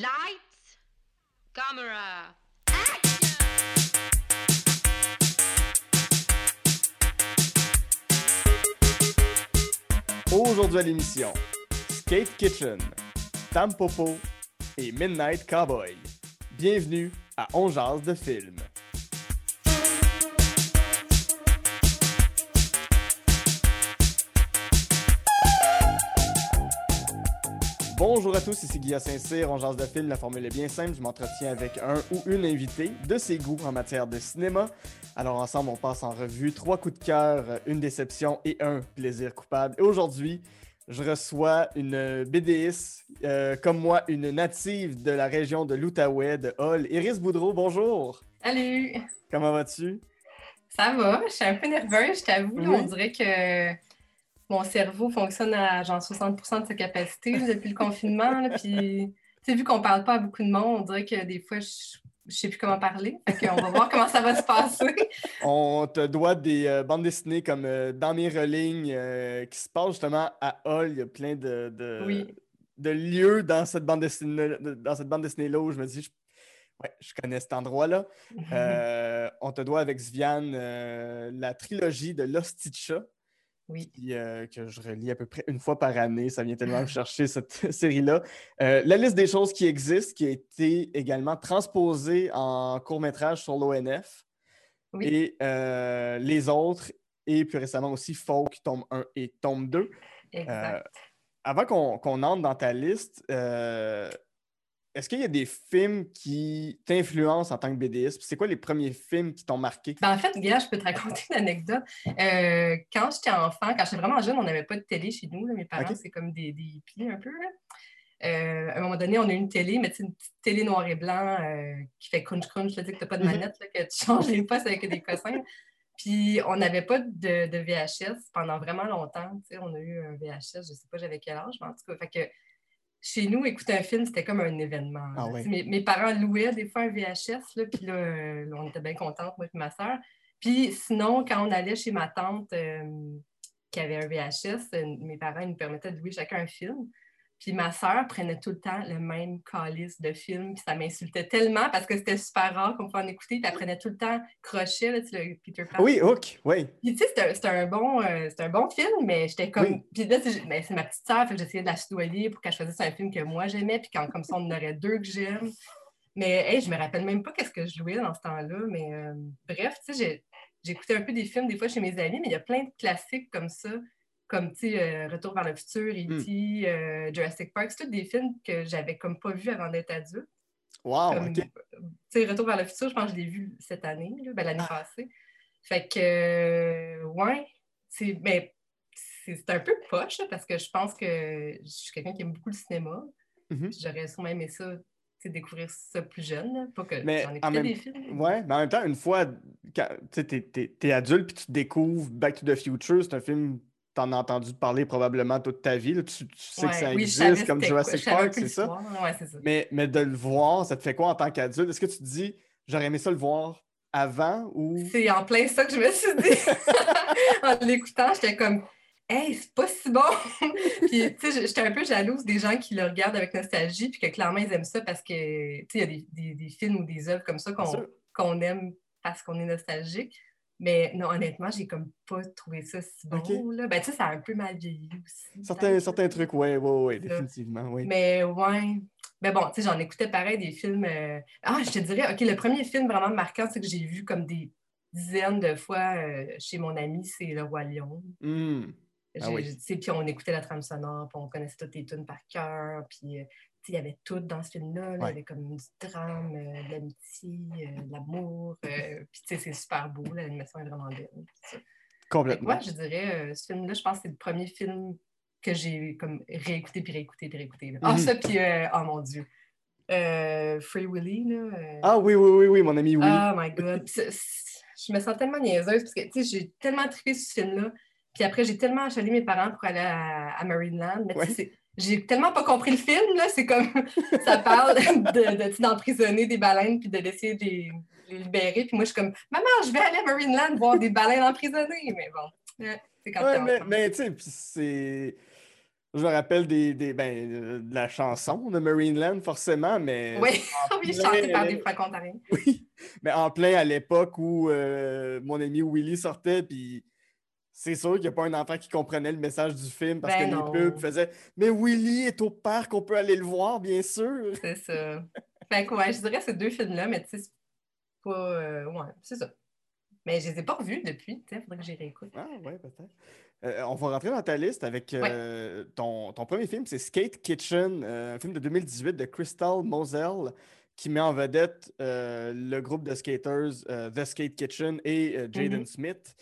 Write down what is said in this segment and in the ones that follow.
Lights, camera, Aujourd'hui à l'émission, Skate Kitchen, Tampopo et Midnight Cowboy. Bienvenue à On de film. Bonjour à tous, ici Guillaume Saint-Cyr, on jase de film, la formule est bien simple, je m'entretiens avec un ou une invitée de ses goûts en matière de cinéma. Alors ensemble, on passe en revue trois coups de cœur, une déception et un plaisir coupable. Et aujourd'hui, je reçois une BDiste, euh, comme moi, une native de la région de l'Outaouais, de Hall, Iris Boudreau, bonjour! Salut! Comment vas-tu? Ça va, je suis un peu nerveuse, je t'avoue. Oui. On dirait que mon cerveau fonctionne à genre 60% de sa capacité depuis le confinement. là, Puis, tu sais, vu qu'on parle pas à beaucoup de monde, on dirait que des fois, je, je sais plus comment parler. Qu'on va voir comment ça va se passer. On te doit des euh, bandes dessinées comme euh, Dans mes relignes euh, qui se passent justement à Hall. Il y a plein de, de, Oui. de lieux dans cette bande dessinée dans cette bande dessinée là où je me dis je, ouais, je connais cet endroit là. Euh, on te doit avec Sviane la trilogie de Losticha Oui. euh, que je relis à peu près une fois par année. Ça vient tellement me chercher cette série-là. Euh, la liste des choses qui existent, qui a été également transposée en court-métrage sur l'ONF. Oui. Et euh, les autres, et plus récemment aussi Folk, tome 1 et tome 2. Exact. Avant qu'on entre dans ta liste, est-ce qu'il y a des films qui t'influencent en tant que BDiste? C'est quoi les premiers films qui t'ont marqué? Ben, en fait, Guilla, je peux te raconter une anecdote. Euh, quand j'étais enfant, quand j'étais vraiment jeune, on n'avait pas de télé chez nous. là. Mes parents, c'est comme des, des un peu. là. Euh, à un moment donné, on a eu une télé, mais c'est une petite télé noir et blanc euh, qui fait crunch-crunch, là, tu sais, que tu n'as pas de Mhm. manette, là, que tu changes les postes avec des cossins. Puis on n'avait pas de, de VHS pendant vraiment longtemps. On a eu un VHS, je ne sais pas j'avais quel âge, mais en tout cas, fait que chez nous, écouter un film, c'était comme un événement. Ah Mes, mes parents louaient des fois un VHS, là, puis là, euh, on était bien contentes, moi et ma soeur. Puis sinon, quand on allait chez ma tante euh, qui avait un VHS, euh, mes parents ils nous permettaient de louer chacun un film. Puis ma soeur prenait tout le temps le même calice de film, puis ça m'insultait tellement parce que c'était super rare qu'on pouvait en écouter, puis elle prenait tout le temps Crochet, là, tu sais, le Peter Pan. Oui, Hook, oui. Puis tu sais, c'était un- bon, euh, un bon film, mais j'étais comme. Oui. Puis là, c'est ben, c'est ma petite sœur, fait que j'essayais de la soudoyer pour qu'elle choisisse un film que moi j'aimais, puis quand, comme ça, on en aurait deux que j'aime. Mais hey, je me rappelle même pas qu'est-ce que je jouais dans ce temps-là. Mais euh, bref, tu sais, j'écoutais un peu des films des fois chez mes amis, mais il y a plein de classiques comme ça, comme tu sais, euh, Retour vers le futur, E.T., euh, Jurassic Park. C'est tous des films que j'avais comme pas vus avant d'être adulte. Wow, Comme, OK. Tu sais, Retour vers le futur, je pense que je l'ai vu cette année, ben, Ah. l'année passée. Fait que, euh, ouais, c'est mais c'est un peu poche, là, parce que je pense que je suis quelqu'un qui aime beaucoup le cinéma. Mhm. J'aurais sûrement aimé ça, découvrir ça plus jeune, là. pas que Mais j'en en écoutais même- des films. Ouais, mais en même temps, une fois, tu t'es adulte puis tu découvres Back to the Future, c'est un film t'en as entendu parler probablement toute ta vie. là. Tu, tu sais que ça oui, existe comme quoi, Jurassic Park, c'est ça? Ouais, c'est ça. Mais, mais de le voir, ça te fait quoi en tant qu'adulte? Est-ce que tu te dis, j'aurais aimé ça le voir avant ou... C'est en plein ça que je me suis dit. en l'écoutant, j'étais comme, hey, c'est pas si bon. puis, tu sais, j'étais un peu jalouse des gens qui le regardent avec nostalgie, puis que clairement, ils aiment ça parce que, tu sais, il y a des, des- des films ou des œuvres comme ça qu'on aime parce qu'on est nostalgique. Mais non, honnêtement, j'ai comme pas trouvé ça si bon. Là. Ben, tu sais, ça a un peu mal vieilli aussi. Certains, certains trucs, ouais, ouais, ouais, Ça. définitivement, oui. Mais ouais. Mais bon, tu sais, j'en écoutais pareil des films. euh, Ah, je te dirais, OK, le premier film vraiment marquant, c'est que j'ai vu comme des dizaines de fois euh, chez mon ami, c'est Le Roi Lion. Hmm. Ah oui. Puis on écoutait la trame sonore, puis on connaissait toutes les tunes par cœur. Puis, euh, il y avait tout dans ce film-là. là. Il Ouais. y avait comme du drame, euh, de l'amitié, euh, de l'amour. euh, puis, tu sais, c'est super beau. L'animation est vraiment belle. Complètement. moi, je dirais, ce film-là, je pense que c'est le premier film que j'ai comme réécouté, puis réécouté, puis réécouté. là. Ah, Mhm. ça, puis, oh mon Dieu. Free Willy, là. Ah oui, oui, oui, oui, mon ami, oui. Oh my God. Je me sens tellement niaiseuse parce que, tu sais, j'ai tellement trippé sur ce film-là. Puis après, j'ai tellement achalé mes parents pour aller à, à Marineland. Mais Ouais. j'ai tellement pas compris le film, là. C'est comme, ça parle de, de, d'emprisonner des baleines puis de de les, libérer. Puis moi, je suis comme, maman, je vais aller à Marineland voir des baleines emprisonnées. Mais bon, c'est quand Ouais, t'es mais, tu sais, puis c'est. Je me rappelle des, des ben, euh, de la chanson de Marineland, forcément, mais. Oui, oui chantée par des franco-ontariens. Oui, mais en plein à l'époque où euh, mon ami Willy sortait, puis c'est sûr qu'il n'y a pas un enfant qui comprenait le message du film parce Ben que non. les pubs faisaient Mais Willy est au parc, on peut aller le voir, bien sûr. C'est ça. Fait que, ouais, je dirais ces deux films-là, mais tu sais, c'est pas. euh, ouais, c'est ça. Mais je les ai pas revus depuis, tu sais, faudrait que j'y réécoute. Ah, ouais, peut-être. Euh, on va rentrer dans ta liste avec euh, ton, ton premier film, c'est Skate Kitchen, un film de 2018 de Crystal Moselle qui met en vedette le groupe de skaters The Skate Kitchen et euh, Jaden. Smith.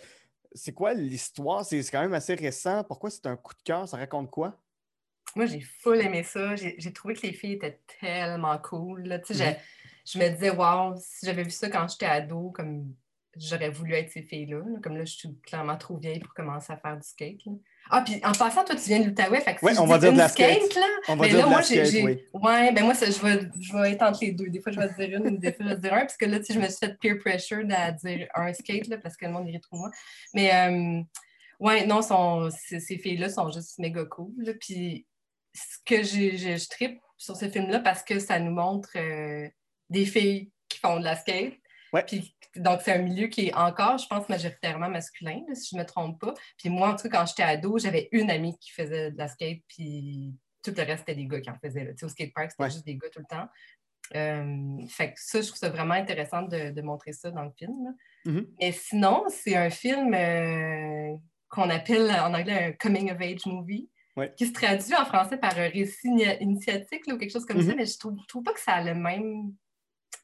C'est quoi l'histoire? C'est quand même assez récent. Pourquoi c'est un coup de cœur? Ça raconte quoi? Moi, j'ai full aimé ça. J'ai trouvé que les filles étaient tellement cool. là. Tu sais, je, je me disais, waouh, si j'avais vu ça quand j'étais ado, comme j'aurais voulu être ces filles-là. là. Comme là, je suis clairement trop vieille pour commencer à faire du skate. là. Ah, puis en passant, toi, tu viens de l'Outaouais. Fait que si Ouais, on va dire de la skate. skate, là, On va dire là, de moi, j'ai. oui. Ouais, ben moi, ça, je, vais, je vais être entre les deux. Des fois, je vais dire une, des fois, je vais dire un, parce que là, tu sais, je me suis fait peer pressure à dire un skate, là, parce que le monde irait trop moi. Mais, euh, ouais, non, sont, ces, filles-là sont juste méga cool. là. Puis, ce que j'ai, j'ai- je tripe sur ce film-là, parce que ça nous montre euh, des filles qui font de la skate. Ouais. Puis, donc, c'est un milieu qui est encore, je pense, majoritairement masculin, là, si je ne me trompe pas. Puis moi, en tout cas, quand j'étais ado, j'avais une amie qui faisait de la skate, puis tout le reste, c'était des gars qui en faisaient. là. Tu sais, au skatepark, c'était Ouais. juste des gars tout le temps. Euh, fait que ça, je trouve ça vraiment intéressant de, de montrer ça dans le film. là. Mhm. Mais sinon, c'est un film euh, qu'on appelle en anglais un coming of age movie, Ouais. qui se traduit en français par un récit ini- initiatique là, ou quelque chose comme ça, Mhm. mais je trouve, trouve pas que ça a le même,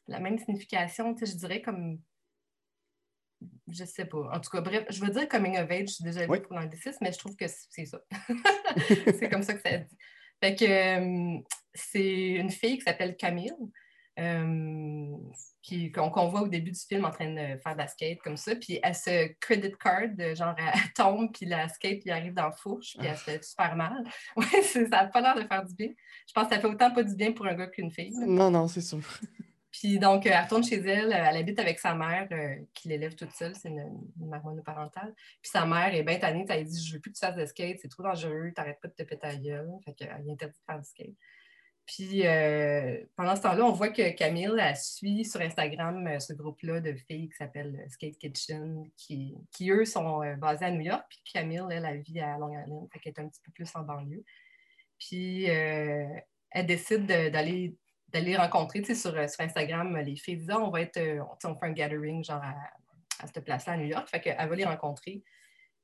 la même signification. Tu sais, je dirais comme. Je sais pas. En tout cas, bref, je veux dire coming of age, je suis déjà Oui. pour l'anglicisme, mais je trouve que c'est ça. c'est comme ça que ça dit. Fait que euh, c'est une fille qui s'appelle Camille, euh, qu'on voit au début du film en train de faire de la skate comme ça. Puis elle se credit card, genre elle tombe, puis la skate lui arrive dans la fourche, puis elle se fait super mal. Ouais, ça n'a pas l'air de faire du bien. Je pense que ça fait autant pas du bien pour un gars qu'une fille. Non, non, c'est sûr. Puis donc, euh, elle retourne chez elle, euh, elle habite avec sa mère euh, qui l'élève toute seule, c'est une, une mère monoparentale. Puis sa mère est bien tannée, elle dit Je veux plus que tu fasses de skate, c'est trop dangereux, t'arrêtes pas de te péter la gueule. Fait qu'elle interdit de faire du skate. Puis pendant ce temps-là, on voit que Camille, elle suit sur Instagram ce groupe-là de filles qui s'appelle Skate Kitchen, qui, qui eux sont basés à New York. Puis Camille, elle, elle vit à Long Island, fait qu'elle est un petit peu plus en banlieue. Puis elle décide de- d'aller d'aller rencontrer, tu sais, sur, euh, sur Instagram, euh, les filles disent Ah, on va être, euh, on, tu sais, on fait un gathering genre à, à cette place-là à New York. Fait qu'elle va les rencontrer.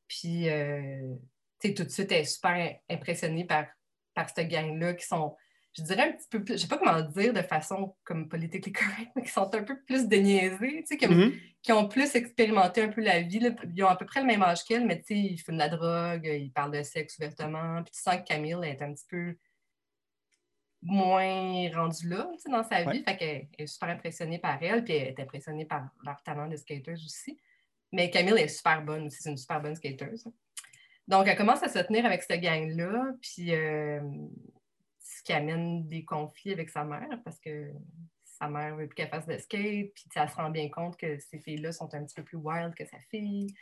Puis, euh, tu sais, tout de suite, elle est super impressionnée par, par cette gang-là qui sont, je dirais un petit peu plus, je sais pas comment dire de façon comme politically correct, mais qui sont un peu plus déniaisés, tu sais, comme, Mhm. qui ont plus expérimenté un peu la vie. là. Ils ont à peu près le même âge qu'elle, mais tu sais, ils fument de la drogue, ils parlent de sexe ouvertement. Puis tu sens que Camille est un petit peu moins rendue là dans sa vie. Fait qu'elle est super impressionnée par elle, puis elle est impressionnée par leur talent de skateuse aussi. Mais Camille est super bonne aussi, c'est une super bonne skateuse. Donc, elle commence à se tenir avec cette gang-là, puis euh, ce qui amène des conflits avec sa mère, parce que sa mère veut plus qu'elle fasse de skate, puis elle se rend bien compte que ces filles-là sont un petit peu plus wild que sa fille.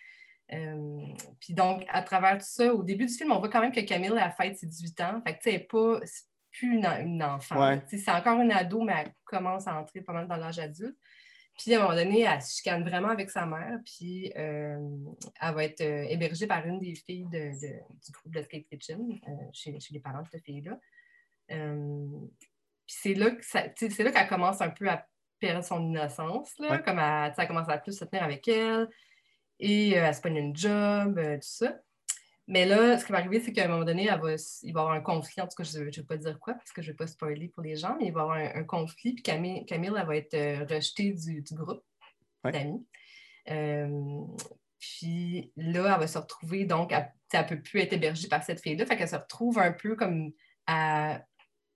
Euh, puis donc, à travers tout ça, au début du film, on voit quand même que Camille a fête ses 18 ans. Fait que, tu sais, pas, plus une, une enfant. Ouais. C'est encore une ado, mais elle commence à entrer pas mal dans l'âge adulte. Puis, à un moment donné, elle se chicane vraiment avec sa mère, puis euh, elle va être euh, hébergée par une des filles de- de- du groupe de Skate Kitchen, euh, chez, chez les parents de cette fille-là. Puis c'est là qu'elle commence un peu à perdre son innocence, là, Ouais. comme elle, commence à plus se tenir avec elle, et elle se pogne une job, tout ça. Mais là, ce qui va arriver, c'est qu'à un moment donné, elle va, s- il va y avoir un conflit. En tout cas, je ne vais pas dire quoi, parce que je ne vais pas spoiler pour les gens, mais il va y avoir un, un conflit. Puis Camille, Camille, elle va être euh, rejetée du, du groupe Ouais. d'amis. Euh, puis là, elle va se retrouver, donc, elle ne peut plus être hébergée par cette fille-là. Fait qu'elle se retrouve un peu comme à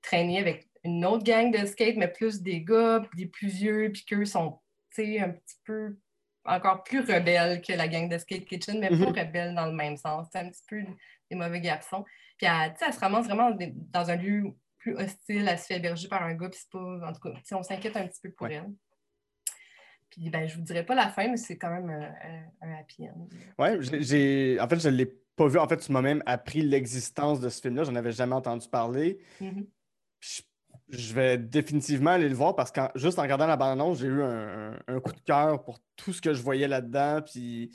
traîner avec une autre gang de skate, mais plus des gars, des plus vieux, puis qu'eux sont, tu sais, un petit peu encore plus rebelles que la gang de Skate Kitchen, mais Mhm. pas rebelles dans le même sens. C'est un petit peu des mauvais garçons. Puis elle, sais, elle se ramasse vraiment dans un lieu plus hostile, elle se fait héberger par un gars, puis c'est pas. En tout cas, on s'inquiète un petit peu pour Ouais. elle. Puis ben, je vous dirai pas la fin, mais c'est quand même un, un- un happy end. Ouais, j'ai-. En fait, je l'ai pas vu. En fait, tu m'as même appris l'existence de ce film-là. J'en avais jamais entendu parler. Mhm. Je, je vais définitivement aller le voir parce que juste en regardant la bande-annonce, j'ai eu un, coup de cœur pour tout ce que je voyais là-dedans. Puis,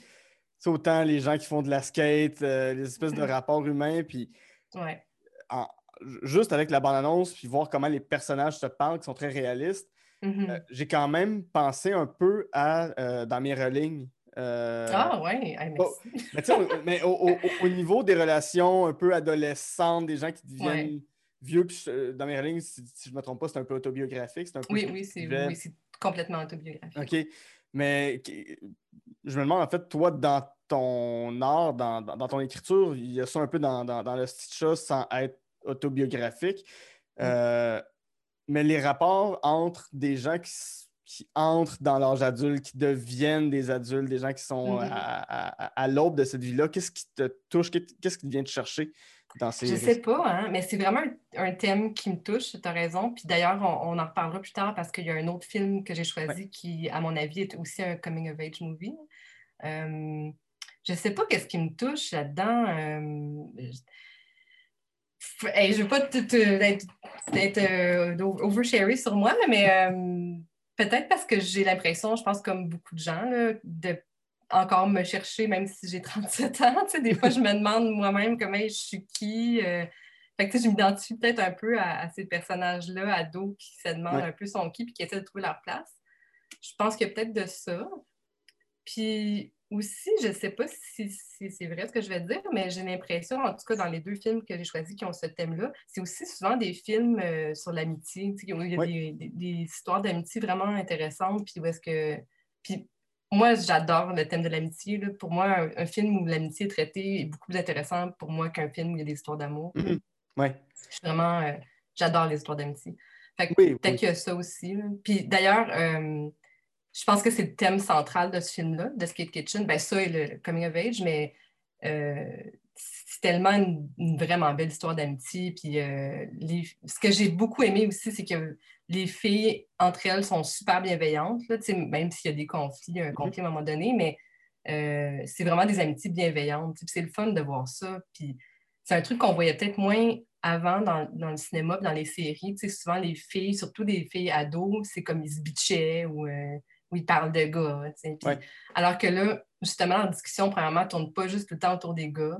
autant les gens qui font de la skate, euh, les espèces de rapports humains. Puis, Ouais. en- juste avec la bande-annonce, puis voir comment les personnages se parlent, qui sont très réalistes, Mhm. euh, j'ai quand même pensé un peu à euh, dans mes relignes. Ah, ouais. Hey, oh, merci. mais tu sais, au- mais au, au- au niveau des relations un peu adolescentes, des gens qui deviennent Ouais. Vieux, puis euh, dans mes lignes, si, si je ne me trompe pas, c'est un peu autobiographique. C'est un peu Oui, oui, c'est oui, complètement autobiographique. OK. Mais je me demande, en fait, toi, dans ton art, dans, dans- dans ton écriture, il y a ça un peu dans, dans, le chose sans être autobiographique. Mm. Euh, mais les rapports entre des gens qui, qui entrent dans l'âge adulte, qui deviennent des adultes, des gens qui sont Mhm. à- à- à l'aube de cette vie-là, qu'est-ce qui te touche? Qu'est-ce qui vient te chercher? Dans ces Je sais pas, hein, mais c'est vraiment un, un thème qui me touche, tu as raison. Puis d'ailleurs, on, on en reparlera plus tard parce qu'il y a un autre film que j'ai choisi qui, à mon avis, est aussi un coming of age movie. Euh, je sais pas qu'est-ce qui me touche là-dedans. euh, je... Hey, je veux pas d'être, euh, oversharer sur moi, mais euh, peut-être parce que j'ai l'impression, je pense comme beaucoup de gens, là, de encore me chercher, même si j'ai 37 ans. Tu sais, des fois, je me demande moi-même comment je suis qui. euh, fait que, tu sais, je m'identifie peut-être un peu à, à ces personnages-là, ados, qui se demandent Ouais. un peu son qui puis qui essaient de trouver leur place. Je pense qu'il y a peut-être de ça. Puis aussi, je ne sais pas si, si c'est vrai ce que je vais dire, mais j'ai l'impression, en tout cas dans les deux films que j'ai choisis qui ont ce thème-là, c'est aussi souvent des films euh, sur l'amitié. où Il y a des- des histoires d'amitié vraiment intéressantes. Puis où est-ce que. Puis moi, j'adore le thème de l'amitié. Pour moi, un, un film où l'amitié est traitée est beaucoup plus intéressant pour moi qu'un film où il y a des histoires d'amour. Mhm. Ouais. Je suis vraiment. euh, j'adore les histoires d'amitié. Fait Oui, peut-être oui. qu'il y a ça aussi. là. Puis d'ailleurs, euh, je pense que c'est le thème central de ce film-là, de Skate Kitchen. Ben, ça et le coming of age, mais euh, c'est tellement une, une vraiment belle histoire d'amitié. Puis euh, les- ce que j'ai beaucoup aimé aussi, c'est que les filles, entre elles, sont super bienveillantes, là, même s'il y a des conflits, un conflit à un moment donné, mais euh, c'est vraiment des amitiés bienveillantes. C'est le fun de voir ça. Puis c'est un truc qu'on voyait peut-être moins avant dans, dans le cinéma, dans les séries. Souvent, les filles, surtout les filles ados, c'est comme ils se bitchaient ou, euh, ou ils parlent de gars. Ouais. Alors que là, justement, la discussion, premièrement, ne tourne pas juste tout le temps autour des gars.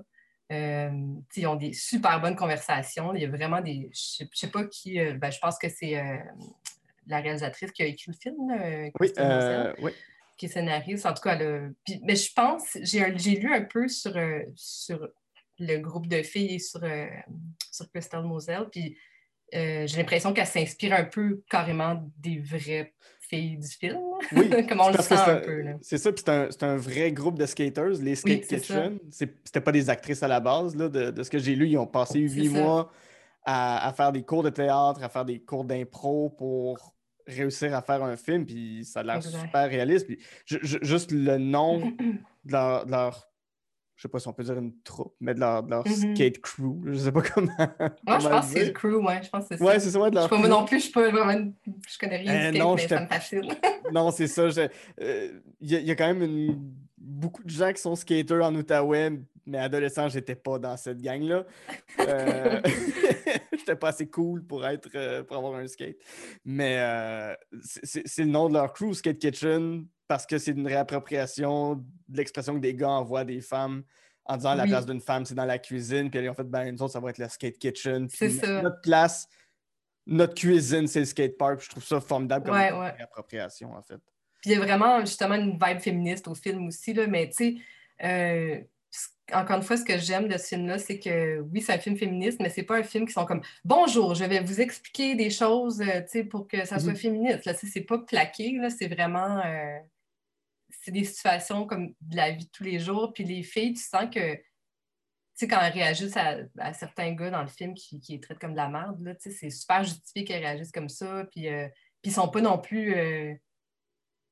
Euh, ils ont des super bonnes conversations. Il y a vraiment des. Je ne sais pas qui. euh, ben, je pense que c'est euh, la réalisatrice qui a écrit le film, Oui, euh, oui. qui est scénariste. En tout cas, puis- mais je pense, j'ai lu un peu sur, sur le groupe de filles et sur, sur Crystal Moselle, puis j'ai l'impression qu'elle s'inspire un peu carrément des vraies du film. Oui, Comme on le sent c'est un peu. C'est ça, puis c'est un, un vrai groupe de skaters, les Skate Oui. Kitchen. C'était pas des actrices à la base, là, de, de ce que j'ai lu. Ils ont passé huit mois à, à faire des cours de théâtre, à faire des cours d'impro pour réussir à faire un film, puis ça a l'air super réaliste. Puis ju- ju- juste le nom de leur, de leur- je sais pas si on peut dire une troupe, mais de leur, de leur Mhm. skate crew, je sais pas comment. Moi, je pense que c'est le crew, ouais, je pense que c'est ça. Ouais, c'est ça, ouais, de Je leur sais pas, moi crew. non plus, je suis pas vraiment. Je connais rien Euh, du skate, non, mais ça me fascine. Non, c'est ça. je- euh, y, il y a quand même une- beaucoup de gens qui sont skaters en Outaouais, mais adolescent, j'étais pas dans cette gang-là. Euh, j'étais pas assez cool pour être euh, pour avoir un skate. Mais euh, c'est- le nom de leur crew, Skate Kitchen, parce que c'est une réappropriation de l'expression que des gars envoient à des femmes en disant la Oui. place d'une femme, c'est dans la cuisine. Puis ont fait, ben, nous autres, ça va être la Skate Kitchen. Puis C'est ça. Notre place, notre cuisine, c'est le skatepark. Puis Je trouve ça formidable comme Ouais, ouais. réappropriation, en fait. Puis il y a vraiment justement une vibe féministe au film aussi, là, mais tu sais, euh, encore une fois, ce que j'aime de ce film-là, c'est que oui, c'est un film féministe, mais c'est pas un film qui sont comme Bonjour, je vais vous expliquer des choses euh, tu sais, pour que ça soit Mhm. féministe. Là, c'est pas plaqué, là, c'est vraiment. euh, c'est des situations comme de la vie de tous les jours. Puis les filles, tu sens que. Tu sais, quand elles réagissent à, à certains gars dans le film qui, qui les traitent comme de la merde, là, tu sais, c'est super justifié qu'elles réagissent comme ça. Puis, euh, puis ils sont pas non plus.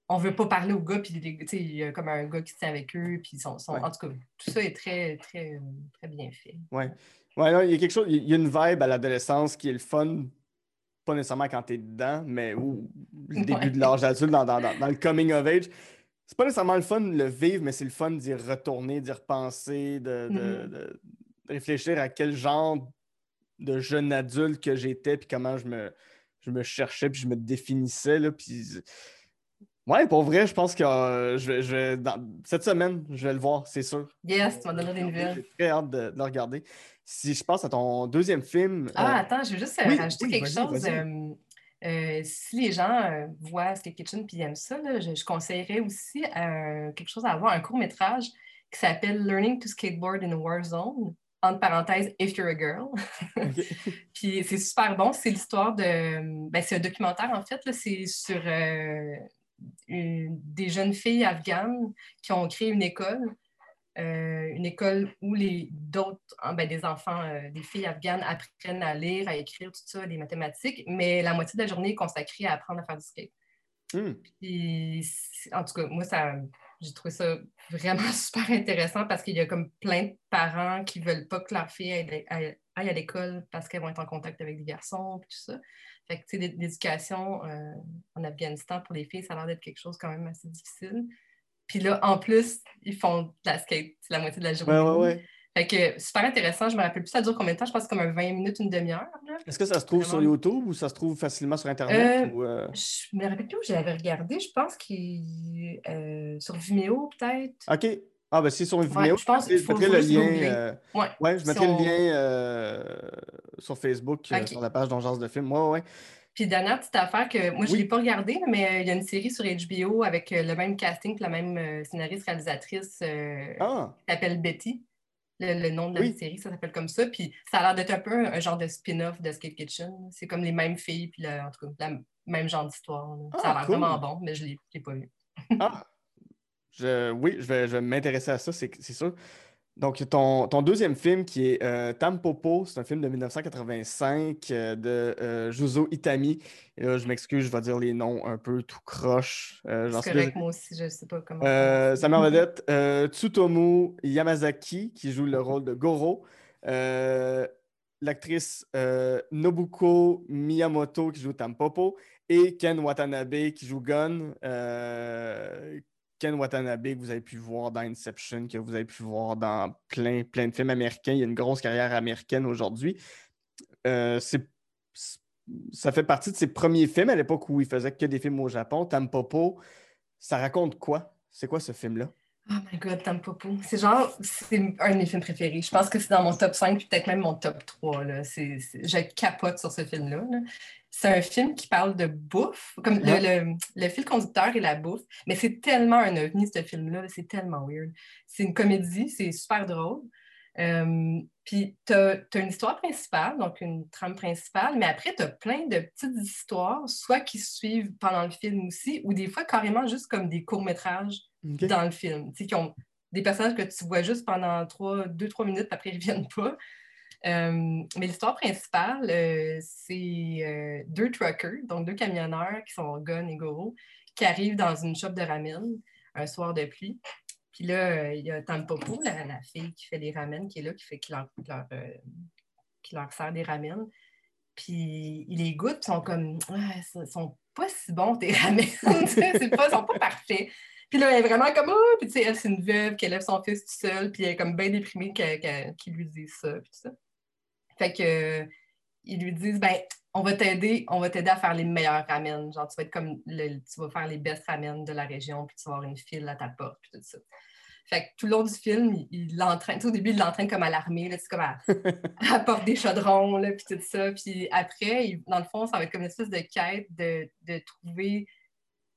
On veut pas parler aux gars, puis tu il y a comme un gars qui tient avec eux, puis sont, sont- Ouais. en tout cas, tout ça est très, très, très bien fait. Ouais. Ouais, il y a quelque chose, il y a une vibe à l'adolescence qui est le fun, pas nécessairement quand t'es dedans, mais ou le début Ouais. de l'âge adulte, dans, dans- dans- dans le coming of age. c'est pas nécessairement le fun de le vivre, mais c'est le fun d'y retourner, d'y repenser, de, de- Mhm. de- de réfléchir à quel genre de jeune adulte que j'étais, puis comment je me, je me cherchais, puis je me définissais. Là, puis... Ouais, pour vrai, je pense que euh, je, vais- je vais- dans- cette semaine, je vais le voir, c'est sûr. Yes, tu m'as donné des nouvelles. J'ai très hâte de, de le regarder. Si je pense à ton deuxième film. Ah, euh, attends, je veux juste euh, oui, rajouter oui, quelque chose. Euh, si les gens voient Skate Kitchen et aiment ça, là, je, je conseillerais aussi quelque chose à avoir, un court-métrage qui s'appelle Learning to Skateboard in a War Zone, entre parenthèses, If You're a Girl. Puis c'est super bon. C'est l'histoire de. Ben, c'est un documentaire, en fait. là. C'est sur une- des jeunes filles afghanes qui ont créé une école. euh, une école où les d'autres, ah, ben, des enfants, euh, des filles afghanes apprennent à lire, à écrire, tout ça, des mathématiques, mais la moitié de la journée est consacrée à apprendre à faire du skate. Hmm. Puis, en tout cas, moi, ça, j'ai trouvé ça vraiment super intéressant parce qu'il y a comme plein de parents qui veulent pas que leur fille aille, aille- aille à l'école parce qu'elles vont être en contact avec des garçons et tout ça. Fait que, tu sais, l'é- l'éducation euh, en Afghanistan pour les filles, ça a l'air d'être quelque chose quand même assez difficile. Puis là, en plus, ils font de la skate la moitié de la journée. Ouais, ouais, ouais. Fait que super intéressant. Je me rappelle plus ça dure combien de temps? Je pense que c'est comme un 20 minutes, une demi-heure. Est-ce que ça se trouve sur. YouTube ou ça se trouve facilement sur Internet? Euh, ou, euh, Je me rappelle plus où j'avais regardé. Je pense qu'il euh, sur Vimeo, peut-être. OK. Ah, ben, c'est sur Ouais, vidéo. je pense je mettrai le lien. euh, Ouais. ouais, je Si mettrai on- le lien euh, sur Facebook, euh, sur la page d'Angence de film. Ouais, ouais. Puis dernière petite affaire que moi, je ne Oui. l'ai pas regardée, mais euh, il y a une série sur HBO avec euh, le même casting la même scénariste-réalisatrice euh, Ah, qui s'appelle Betty. Le, le nom de la Oui. série, ça s'appelle comme ça. Puis ça a l'air d'être un peu un, genre de spin-off de Skate Kitchen. C'est comme les mêmes filles, puis le- en tout cas, le même genre d'histoire. ça Ah, a l'air cool. vraiment bon, mais je ne l'ai pas vu. ah. Je, oui, je vais, je vais m'intéresser à ça, c'est c'est sûr. Donc, ton, ton deuxième film qui est euh, Tampopo, c'est un film de 1985 euh, de euh, Juzo Itami. Et là, je m'excuse, je vais dire les noms un peu tout croche. C'est suis correct, moi aussi, je ne sais pas comment. Sa mère vedette, Tsutomu Yamazaki, qui joue le rôle de Goro. L'actrice Nobuko Miyamoto, qui joue Tampopo. Et Ken Watanabe, qui joue Gun. Ken Watanabe, que vous avez pu voir dans Inception, que vous avez pu voir dans plein, plein de films américains. Il y a une grosse carrière américaine aujourd'hui. Euh, ça fait partie de ses premiers films à l'époque où il faisait que des films au Japon. Tampopo, ça raconte quoi? C'est quoi ce film-là? Oh my god, Tampopo. C'est genre, c'est un de mes films préférés. Je pense que c'est dans mon top 5, puis peut-être même mon top 3. Là. Je capote sur ce film-là. là. C'est un film qui parle de bouffe, comme le, Ouais. le- le fil conducteur et la bouffe. Mais c'est tellement un ovni, ce film-là. là. C'est tellement weird. C'est une comédie, c'est super drôle. Euh, puis tu as, une histoire principale, donc une trame principale, mais après, tu as plein de petites histoires, soit qui suivent pendant le film aussi, ou des fois carrément juste comme des courts-métrages Dans le film. Ont des personnages que tu vois juste pendant 2-3 minutes, après ils reviennent pas. Euh, mais l'histoire principale, euh, c'est euh, deux truckers, donc deux camionneurs qui sont Gun et Goro, qui arrivent dans une shop de ramen un soir de pluie. Puis là, il y a Tampopo, la, fille qui fait les ramen, qui est là, qui fait qui leur, qui leur, sert des ramen. Puis ils les goûtent, ils sont comme, ah, ils sont pas si bons tes ramen, ils sont pas parfaits. Puis là, elle est vraiment comme, oh, puis tu sais, elle, c'est une veuve qui élève son fils tout seul, puis elle est comme bien déprimée qu'elle- qu'elle- qu'ils lui disent ça, puis tout ça. Fait que, euh, ils lui disent, ben, on va t'aider, on va t'aider à faire les meilleurs ramen. Genre, tu vas être comme, le- tu vas faire les best ramen de la région, puis tu vas avoir une file à ta porte, puis tout ça. Fait que tout le long du film, il- l'entraîne. Au début, il l'entraîne comme à l'armée, là, c'est comme à, à porte des chaudrons, là, puis tout ça. Puis après, il- dans le fond, ça va être comme une espèce de quête de, de trouver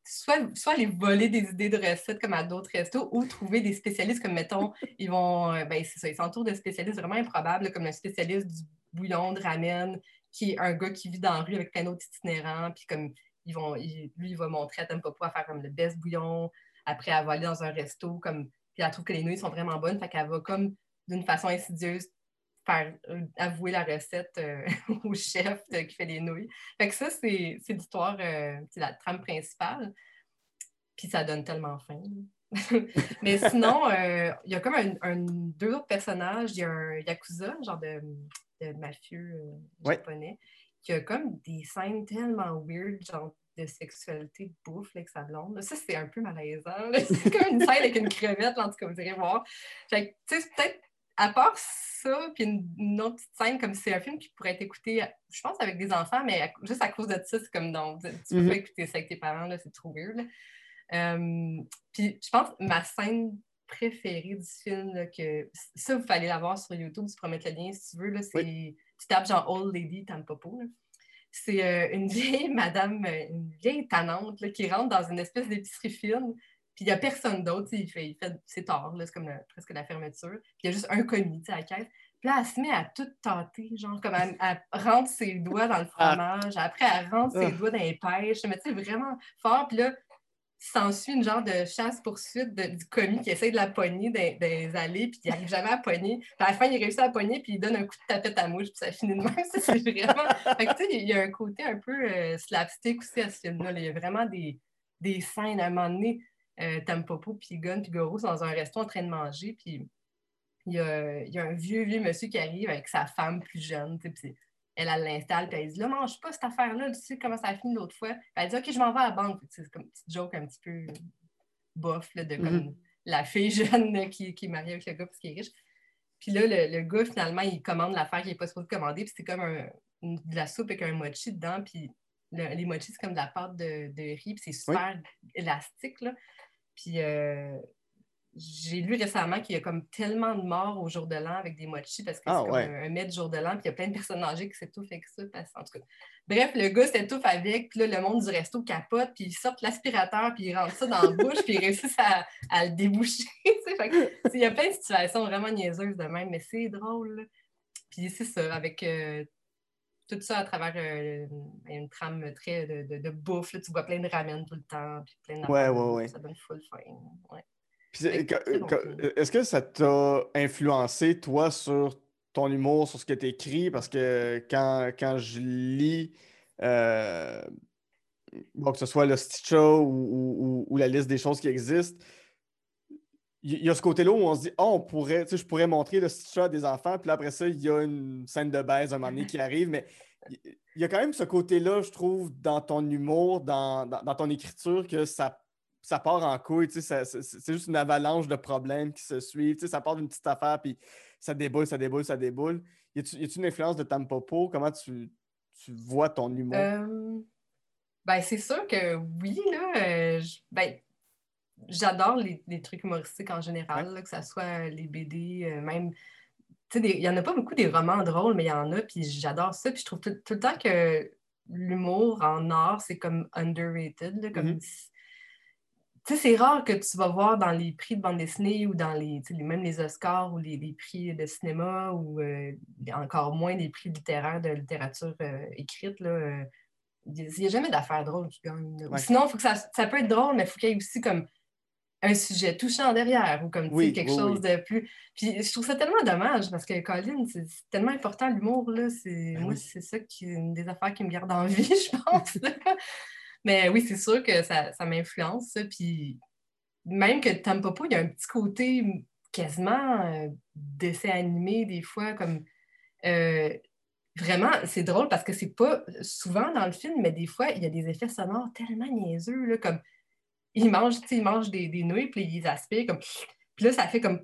soit, soit les voler des idées de recettes comme à d'autres restos ou trouver des spécialistes comme, mettons, ils vont, euh, ben c'est ça, ils s'entourent de spécialistes vraiment improbables, comme un spécialiste du bouillon de ramen, qui est un gars qui vit dans la rue avec plein d'autres itinérants, puis comme, ils vont, lui, il va montrer à Tempopo à faire comme le best bouillon, après, elle va dans un resto, comme, puis elle trouve que les nouilles sont vraiment bonnes, fait qu'elle va comme, d'une façon insidieuse, faire euh, avouer la recette euh, au chef euh, qui fait les nouilles. Fait que ça, c'est l'histoire, c'est la trame principale. Puis ça donne tellement faim. Mais sinon, il y a comme un, un- deux autres personnages. Il y a un Yakuza, genre de, de mafieux Ouais. japonais, qui a comme des scènes tellement weird, genre de sexualité de bouffe avec sa blonde. Ça, c'est un peu malaisant. C'est comme une scène avec une crevette, en tout cas, vous irez voir. Fait tu sais, peut-être, à part ça, puis une, autre petite scène, comme c'est un film qui pourrait être écouté, je pense, avec des enfants, mais juste à cause de ça, c'est comme non, tu peux pas mhm. écouter ça avec tes parents, là, c'est trop weird. Euh, puis je pense ma scène préférée du film, que ça, vous fallait l'avoir sur YouTube, tu peux mettre le lien si tu veux, c'est tu tapes genre Old Lady Tampopo. C'est euh, une vieille madame, euh, une vieille tannante qui rentre dans une espèce d'épicerie fine, puis il n'y a personne d'autre, il fait, il fait c'est tard, c'est comme presque la fermeture, puis il y a juste un commis à la caisse. Puis là, elle se met à tout tâter, genre comme elle, rentre ses doigts dans le ah. fromage, après elle rentre ses ah. doigts dans les pêches, mais tu sais, vraiment fort. Puis là, s'ensuit une genre de chasse-poursuite du commis qui essaie de la pogner dans, les allées, puis il n'arrive jamais à pogner. Puis à la fin, il réussit à la pogner, puis il donne un coup de tapette à mouche, puis ça finit de même. c'est vraiment. Fait que, tu sais, il y a un côté un peu euh, slapstick aussi à ce film-là. Il y a vraiment des, des scènes. À un moment donné, euh, Tampopo, puis Gun, puis Goro sont dans un resto en train de manger, puis il y a, il y a un vieux, vieux monsieur qui arrive avec sa femme plus jeune, tu sais, elle, elle l'installe, puis elle dit Là, mange pas cette affaire-là, tu sais comment ça a fini l'autre fois. elle dit Ok, je m'en vais à la banque. C'est comme une petite joke un petit peu bof, là, de comme mhm. la fille jeune qui, qui, est mariée avec le gars parce qu'il est riche. Puis là, le, gars, finalement, il commande l'affaire qu'il n'est pas supposé commander, puis c'est comme de la soupe avec un mochi dedans, puis les mochis, c'est comme de la pâte de, de riz, puis c'est super élastique, là. Puis euh, j'ai lu récemment qu'il y a comme tellement de morts au jour de l'an avec des mochis parce que ah, c'est comme un, mètre jour de l'an, puis il y a plein de personnes âgées qui s'étouffent avec ça. en tout cas, bref, le gars s'étouffe avec, puis là, le monde du resto capote, puis ils sortent l'aspirateur, puis ils rentrent ça dans la bouche, puis ils réussissent à, le déboucher. il y a plein de situations vraiment niaiseuses de même, mais c'est drôle. Puis c'est ça, avec euh, tout ça à travers euh, une trame très de, bouffe. tu vois plein de ramen tout le temps, puis plein de ouais, ouais, ouais. Ça donne full fin. Ouais. Est-ce que ça t'a influencé, toi, sur ton humour, sur ce que tu écris? Parce que quand, quand je lis, euh, que ce soit le Stitch ou, ou, la liste des choses qui existent, il y, a ce côté-là où on se dit, oh, on pourrait, tu sais, je pourrais montrer le Stitch à des enfants, puis après ça, il y a une scène de baise à un moment donné qui arrive, mais il y a quand même ce côté-là, je trouve, dans ton humour, dans, dans ton écriture, que ça ça part en couille, c'est juste une avalanche de problèmes qui se suivent. Ça part d'une petite affaire, puis ça déboule, ça déboule, ça déboule. Y a-t-il une influence de Tampopo? Comment tu, vois ton humour? Euh, ben, c'est sûr que oui, là. Euh, ben, j'adore les, trucs humoristiques en général, que ce soit les BD, euh, même. Il n'y en a pas beaucoup des romans drôles, mais il y en a, puis j'adore ça. Puis je trouve tout, le temps que l'humour en art, c'est comme underrated. comme mm-hmm c'est rare que tu vas voir dans les prix de bande dessinée ou dans les, même les Oscars ou les, prix de cinéma ou euh, encore moins les prix littéraires de littérature euh, écrite. Là, il n'y a jamais d'affaires drôles qui gagnent. Sinon, faut que ça, ça, peut être drôle, mais il faut qu'il y ait aussi comme un sujet touchant derrière ou comme quelque chose de plus. Puis je trouve ça tellement dommage parce que Colin, c'est tellement important l'humour. Là. Ben moi, c'est ça qui une des affaires qui me garde en vie, je pense. Mais oui, c'est sûr que ça, m'influence. Puis même que Tampopo, il y a un petit côté quasiment euh, dessin animé des fois, comme euh, vraiment, c'est drôle parce que c'est pas souvent dans le film, mais des fois, il y a des effets sonores tellement niaiseux, là, comme il mange, il mange des, des nouilles, puis ils aspirent comme puis là, ça fait comme,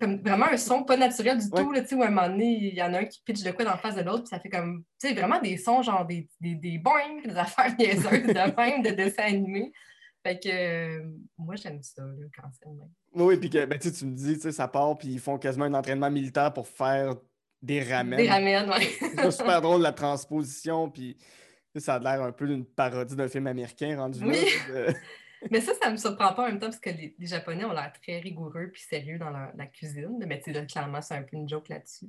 comme vraiment un son pas naturel du tout, là, où à un moment donné, il y en a un qui pitch de quoi dans la face de l'autre, puis ça fait comme, tu sais, vraiment des sons, genre des, des, des boing, des affaires niaiseuses de même, de dessins animés. Fait que euh, moi, j'aime ça, quand c'est même. Oui, puis que, ben, tu me dis, ça part, puis ils font quasiment un entraînement militaire pour faire des ramen. Des ramen, oui. c'est super drôle, la transposition, puis ça a l'air un peu d'une parodie d'un film américain rendu oui. là. Mais ça, ça me surprend pas en même temps parce que les, Japonais ont l'air très rigoureux puis sérieux dans la cuisine. Mais tu sais, clairement, c'est un peu une joke là-dessus.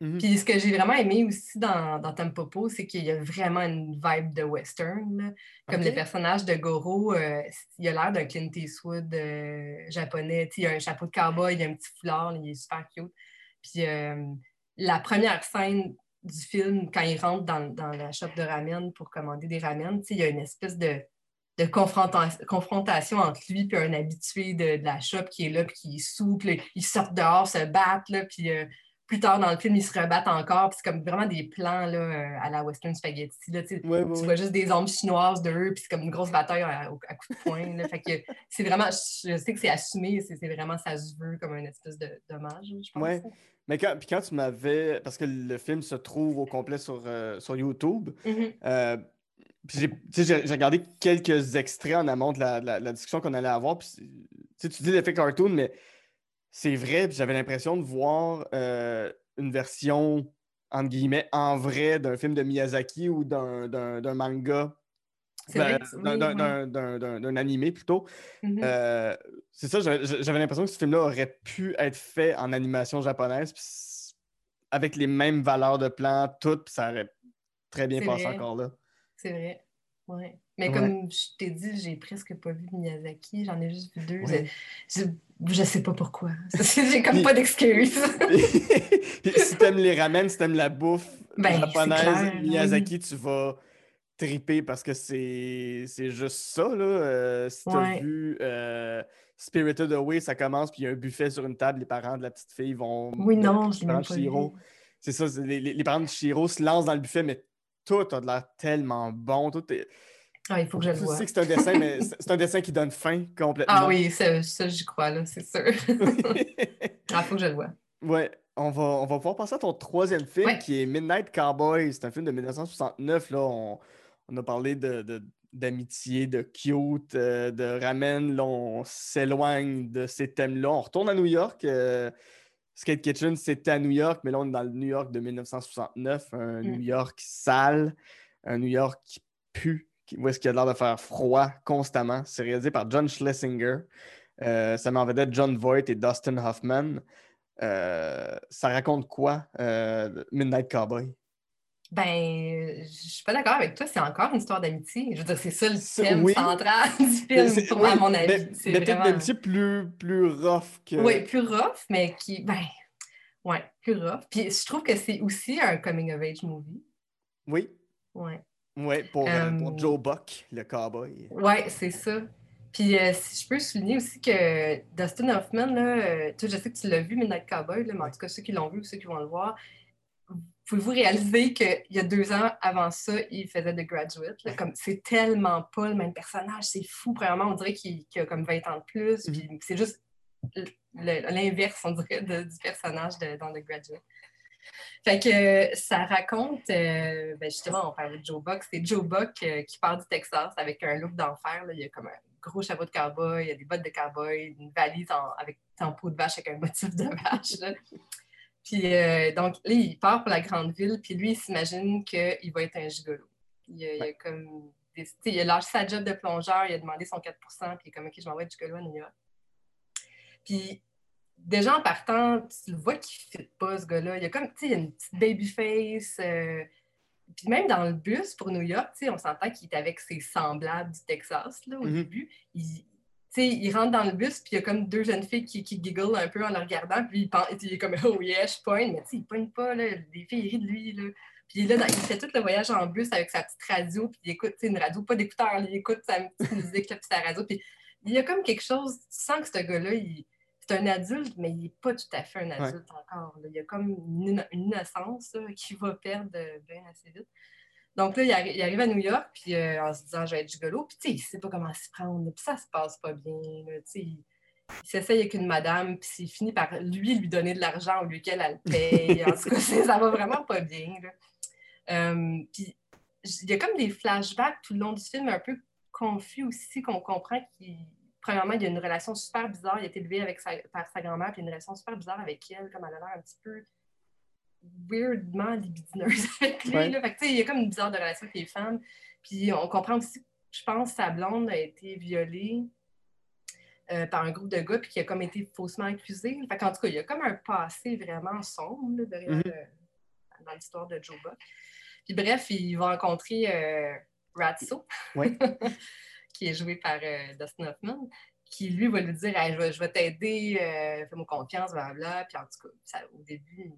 Mm-hmm. Puis ce que j'ai vraiment aimé aussi dans, dans Tampopo, c'est qu'il y a vraiment une vibe de western. Comme le personnage de Goro, euh, il a l'air d'un Clint Eastwood euh, japonais. il a un chapeau de cowboy, il a un petit foulard, il est super cute. Puis euh, la première scène du film, quand il rentre dans, dans la shop de ramen pour commander des ramen, il y a une espèce de de confrontation entre lui et un habitué de, la shop qui est là, puis qui est souple, ils sortent dehors, se battent, là, puis euh, plus tard dans le film, ils se rebattent encore. Puis c'est comme vraiment des plans là, euh, à la Western Spaghetti. Là, tu Ouais, ouais, tu ouais. vois juste des ombres chinoises d'eux, puis c'est comme une grosse bataille à, à coups de poing. là. Fait que c'est vraiment, je sais que c'est assumé, c'est vraiment, ça se veut comme un espèce de dommage, je pense. Ouais. Mais quand, puis quand tu m'avais. Parce que le film se trouve au complet sur, euh, sur YouTube. Mhm. euh, j'ai regardé quelques extraits en amont de la, de la- de la discussion qu'on allait avoir. Puis tu dis l'effet cartoon, mais c'est vrai. J'avais l'impression de voir euh, une version, entre guillemets, en vrai d'un film de Miyazaki ou d'un manga. Ben, d'un- oui, animé plutôt. Mhm. Euh, c'est ça, j'avais l'impression que ce film-là aurait pu être fait en animation japonaise, avec les mêmes valeurs de plan, tout, puis ça aurait très bien passé vrai. encore là. C'est vrai. Ouais. Mais Ouais. comme je t'ai dit, j'ai presque pas vu Miyazaki, j'en ai juste vu deux. Ouais. Je, je, sais pas pourquoi. j'ai comme pas d'excuse. Si t'aimes les ramen, si t'aimes la bouffe Ben, japonaise, clair, Miyazaki, tu vas triper parce que c'est juste ça, là. Euh, si t'as vu euh, Spirited Away, ça commence, puis il y a un buffet sur une table, les parents de la petite fille vont... Oui, non, je l'ai pas vu. C'est ça, les- les parents de Shiro se lancent dans le buffet, mais tout a de l'air tellement bon. Tout est... Ah, il faut que je le Tu sais que c'est un dessin, mais c'est un dessin qui donne faim complètement. Ah oui, ça, ça j'y crois, là, c'est sûr. ah, faut que je le voie. ouais, on va, on va pouvoir passer à ton troisième film Ouais. qui est Midnight Cowboy. C'est un film de 1969. Là, on, on a parlé de, de- d'amitié, de cute, euh, de ramen. Là, on s'éloigne de ces thèmes-là. On retourne à New York. euh, Skate Kitchen, c'était à New York, mais là, on est dans le New York de 1969. Un Mm. New York sale, un New York qui pue, où est-ce qu'il a l'air de faire froid constamment. C'est réalisé par John Schlesinger. Euh, ça met en vedette John Voight et Dustin Hoffman. Euh, ça raconte quoi, euh, Midnight Cowboy? Ben, je suis pas d'accord avec toi, c'est encore une histoire d'amitié. Je veux dire, c'est ça le thème oui. central du film, pour moi, à mon avis. Mais, c'est mais peut-être petit plus, plus rough que. Oui, plus rough, mais qui. Ben, ouais, plus rough. Puis je trouve que c'est aussi un coming of age movie. Oui, Ouais. ouais, pour, euh, pour Euh, Joe Buck, le cowboy. Ouais, c'est ça. Puis euh, si je peux souligner aussi que Dustin Hoffman, là, euh, tu sais, je sais que tu l'as vu, Midnight Cowboy, là, mais en tout cas, ceux qui l'ont vu ou ceux qui vont le voir, pouvez-vous réaliser qu'il y a deux ans avant ça, il faisait The Graduate? là, comme C'est tellement pas le même personnage, c'est fou. Premièrement, on dirait qu'il a comme 20 ans de plus, Mhm. puis c'est juste l'inverse, on dirait, de- du personnage de- dans The Graduate. Fait que ça raconte, euh, ben justement, on parlait de Joe Buck, c'est Joe Buck euh, qui part du Texas avec un look d'enfer. Il y a comme un gros chapeau de cowboy, il y a des bottes de cowboy, une valise en- avec en peau de vache avec un motif de vache. là. Puis euh, donc là, il part pour la grande ville, puis lui, il s'imagine qu'il va être un gigolo. Il, a- il a comme des- il a lâché sa job de plongeur, il a demandé son 4% puis il est comme OK, je m'envoie être gigolo à New York. Puis déjà en partant, tu le vois qu'il ne fit pas, ce gars-là. Il y a comme, tu sais, il y a une petite baby face. euh, Puis même dans le bus pour New York, tu sais, on s'entend qu'il est avec ses semblables du Texas, là, au Mhm. début. Il, il rentre dans le bus, puis il y a comme deux jeunes filles qui, qui gigglent un peu en le regardant, puis il, pense, il est comme « Oh yeah, je pogne », mais tu sais, il pogne pas, là. Les filles rient de lui, là. Puis là, dans- il fait tout le voyage en bus avec sa petite radio, puis il écoute, tu sais, une radio, pas d'écouteur, il écoute sa petite musique, là, puis sa radio, puis il y a comme quelque chose, tu sens que ce gars-là, il c'est un adulte, mais il n'est pas tout à fait un adulte encore. là. Il y a comme une, inno- une innocence là, qu'il va perdre euh, bien assez vite. Donc là, il, arri- il arrive à New York, puis euh, en se disant, je vais être gigolo, puis tu sais, il sait pas comment s'y prendre, puis ça se passe pas bien, tu il, s'essaye avec une madame, puis il finit par lui lui donner de l'argent au lieu qu'elle elle le paye. en tout cas, ça va vraiment pas bien. Euh, puis il y a comme des flashbacks tout le long du film, un peu confus aussi, qu'on comprend qu'il premièrement, il y a une relation super bizarre. Il a été élevé avec sa, par sa grand-mère, puis il y a une relation super bizarre avec elle, comme elle a l'air un petit peu weirdement libidineuse avec lui. Ouais. là. Fait que, il y a comme une bizarre de relation avec les femmes. Puis on comprend aussi, je pense, sa blonde a été violée euh, par un groupe de gars, puis qui a comme été faussement accusé. Fait qu'en tout cas, il y a comme un passé vraiment sombre là, derrière, Mhm. euh, dans l'histoire de Joe Buck. Puis bref, il va rencontrer euh, Ratso, Ouais. qui est joué par euh, Dustin Hoffman, qui lui va lui dire Hey, je vais, t'aider, euh, fais-moi confiance, blablabla. Puis en tout cas, ça- au début,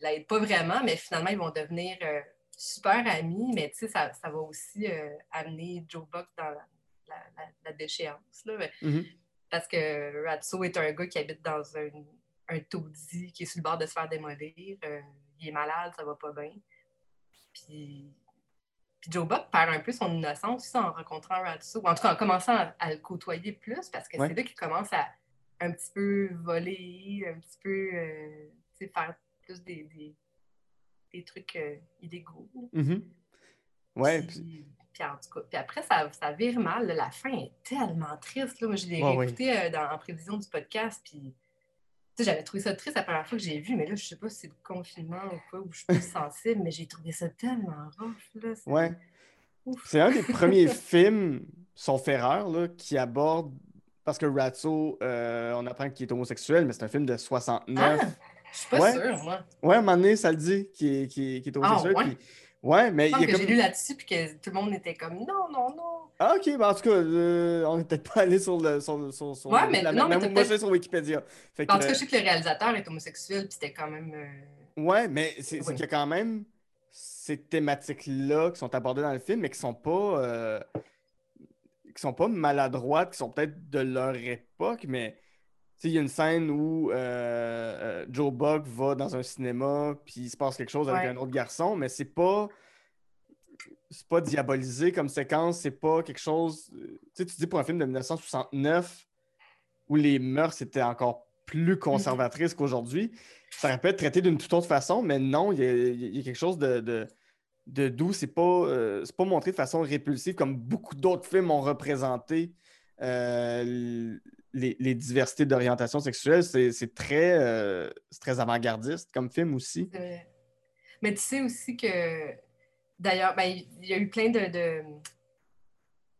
il l'aide pas vraiment, mais finalement, ils vont devenir euh, super amis. Mais tu sais, ça, ça va aussi euh, amener Joe Buck dans la, la- la- la déchéance. Là. Mhm. Parce que Ratso est un gars qui habite dans un, un taudis qui est sur le bord de se faire démolir. Euh, il est malade, ça va pas bien. Puis, puis Joe Buck perd un peu son innocence aussi en rencontrant Ratso, ou en tout cas en commençant à, le côtoyer plus, parce que c'est là qu'il commence à un petit peu voler, un petit peu faire plus des, des, des trucs euh, illégaux. Mm-hmm. Ouais. Puis, puis, en tout cas, puis après, ça, ça vire mal. La fin est tellement triste. Là. Moi, je l'ai écouté euh, en prévision du podcast, puis j'avais trouvé ça triste la première fois que j'ai vu, mais là, je sais pas si c'est le confinement ou quoi, ou je suis plus sensible, mais j'ai trouvé ça tellement rough. Là, ouais. C'est un des premiers films, son Ferreur, là, qui aborde. Parce que Ratso, euh, on apprend qu'il est homosexuel, mais c'est un film de 69. Ah, je suis pas sûre, moi. Ouais, à un moment donné, ça le dit, qu'il est, est, ah. Ah, ouais? Ouais, mais. Il y a comme... j'ai lu là-dessus, puis que tout le monde était comme non, non, non. Ah, ok, ben en tout cas, euh, on n'est peut-être pas allé sur le. Sur, sur, sur ouais, mais non, mais moi, je suis sur Wikipédia. en tout cas, je sais que le réalisateur est homosexuel, puis c'était quand même. Euh... Ouais, mais c'est qu'il y a quand même ces thématiques-là qui sont abordées dans le film, mais qui sont pas. Euh... qui sont pas maladroites, qui sont peut-être de leur époque, mais il y a une scène où euh, euh, Joe Buck va dans un cinéma, puis il se passe quelque chose avec un autre garçon, mais c'est pas. C'est pas diabolisé comme séquence, c'est pas quelque chose. Tu sais, tu dis pour un film de 1969 où les mœurs étaient encore plus conservatrices qu'aujourd'hui, ça aurait pu être traité d'une toute autre façon, mais non, il y, a, quelque chose de, de, doux. C'est pas, euh, pas montré de façon répulsive comme beaucoup d'autres films ont représenté les, diversités d'orientation sexuelle, c'est très, euh, très avant-gardiste comme film aussi. mais tu sais aussi que, d'ailleurs, ben, il y a eu plein de. de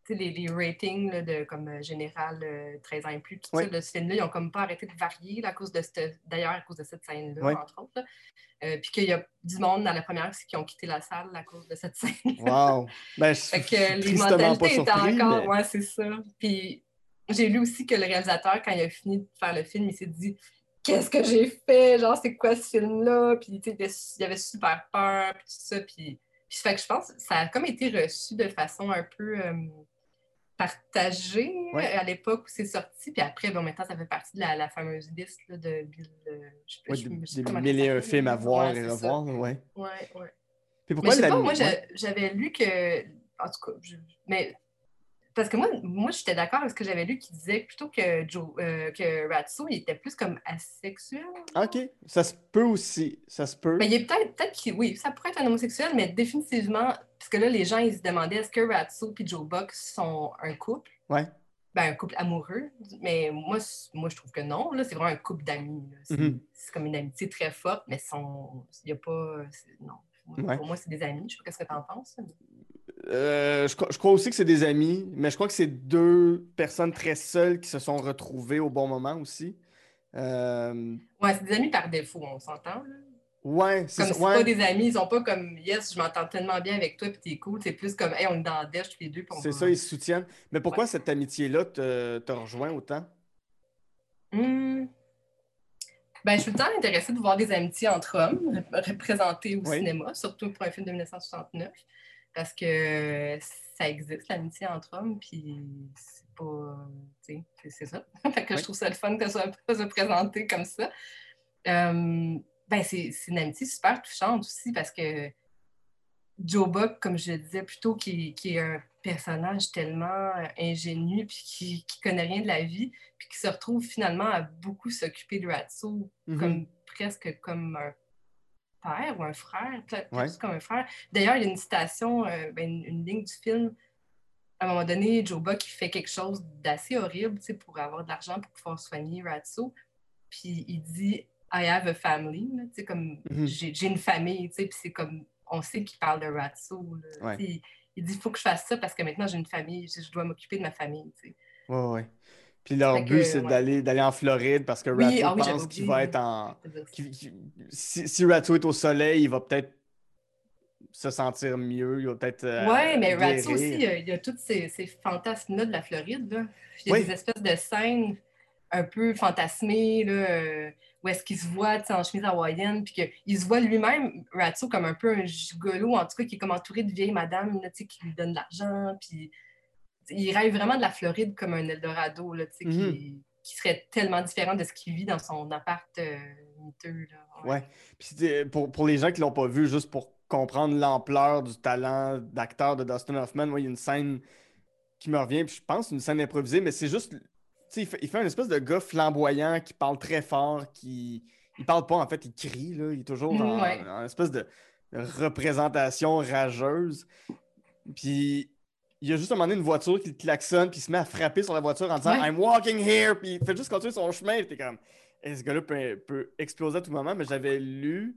les, les, ratings de, comme euh, général 13 euh, ans et plus, tout ça, de ce film-là, ils n'ont comme pas arrêté de varier à cause de d'ailleurs à cause de cette scène-là, entre autres. puis qu'il y a du monde dans la première qui ont quitté la salle à cause de cette scène. Wow! Ben, fait que les mentalités étaient encore. Ouais, c'est ça. Puis j'ai lu aussi que le réalisateur, quand il a fini de faire le film, il s'est dit Qu'est-ce que j'ai fait? Genre, c'est quoi ce film-là? Puis, il avait super peur, puis tout ça. Puis, puis fait que je pense que ça a comme été reçu de façon un peu euh, partagée à l'époque où c'est sorti. Puis après, bon, maintenant, ça fait partie de la, fameuse liste de Bill. Euh, je sais pas, ouais, des mille un films à voir et revoir. Ouais, ouais. ouais. Puis pourquoi Mais je sais pas, moi, j'avais lu que. En tout cas, mais parce que moi, moi j'étais d'accord avec ce que j'avais lu qui disait plutôt que, Joe, euh, que Ratso, il était plus comme asexuel. OK. Ça se peut aussi. Ça se peut. Mais il est peut-être, peut être oui, ça pourrait être un homosexuel, mais définitivement, parce que là, les gens, ils se demandaient est-ce que Ratso et Joe Buck sont un couple? Ouais. Ben, un couple amoureux. Mais moi, moi je trouve que non. Là, c'est vraiment un couple d'amis. Mm-hmm. C'est, comme une amitié très forte, mais il n'y a pas. Non. Pour moi, c'est des amis. Je sais pas ce que tu en penses. Euh, je, crois aussi que c'est des amis, mais je crois que c'est deux personnes très seules qui se sont retrouvées au bon moment aussi. Euh... Ouais, c'est des amis par défaut, on s'entend. Ouais, c'est Comme c'est pas des amis, ils sont pas comme Yes, je m'entends tellement bien avec toi puis t'es cool. C'est plus comme Hey, on est dans la dèche tous les deux. C'est ça, ils se soutiennent. Mais pourquoi cette amitié-là te, rejoint autant? Hmm. Ben, je suis tout le temps intéressée de voir des amitiés entre hommes représentées au cinéma, surtout pour un film de 1969 parce que ça existe, l'amitié entre hommes, puis c'est pas. Tu sais, c'est ça. fait que je trouve ça le fun que ça soit se présenter comme ça. Euh, ben, c'est une amitié super touchante aussi parce que Joe Buck, comme je le disais plutôt, qui, qui est un personnage tellement ingénu puis qui, qui connaît rien de la vie, puis qui se retrouve finalement à beaucoup s'occuper de Ratso, mm-hmm. comme presque comme un père ou un frère, peut-être comme un frère. D'ailleurs, il y a une citation, euh, ben, une, ligne du film. À un moment donné, Joe Buck il fait quelque chose d'assez horrible pour avoir de l'argent pour pouvoir soigner Ratso. Puis il dit I have a family, comme mm-hmm. j'ai une famille, puis c'est comme on sait qu'il parle de Ratso. Il, il, dit il faut que je fasse ça parce que maintenant j'ai une famille, je, dois m'occuper de ma famille. Oui, oui. Puis leur but, c'est d'aller, d'aller en Floride parce que Ratso ah pense qu'il va être en. si, si Ratso est au soleil, il va peut-être se sentir mieux. Il va peut-être. Euh, oui, mais Ratso aussi, il y a, tous ces, ces fantasmes-là de la Floride. Là. Il y a des espèces de scènes un peu fantasmées, là, euh, où est-ce qu'il se voit en chemise hawaïenne, puis qu'il se voit lui-même, Ratso, comme un peu un gigolo, en tout cas, qui est comme entouré de vieilles madames là, qui lui donnent de l'argent, puis il rêve vraiment de la Floride comme un Eldorado, là, tu sais, qui... Qui serait tellement différent de ce qu'il vit dans son appart euh, miteux. Là. Ouais. Puis pour, pour les gens qui l'ont pas vu, juste pour comprendre l'ampleur du talent d'acteur de Dustin Hoffman, moi, il y a une scène qui me revient, puis je pense une scène improvisée, mais c'est juste. Il fait, il fait un espèce de gars flamboyant qui parle très fort, qui. Il parle pas, en fait, il crie, là. Il est toujours Mm, en, ouais. en espèce de représentation rageuse. Puis il y a juste un moment donné une voiture qui klaxonne, puis il se met à frapper sur la voiture en disant Ouais. I'm walking here, puis il fait juste continuer son chemin, t'es comme, Hey, ce gars-là peut, peut exploser à tout moment, mais j'avais lu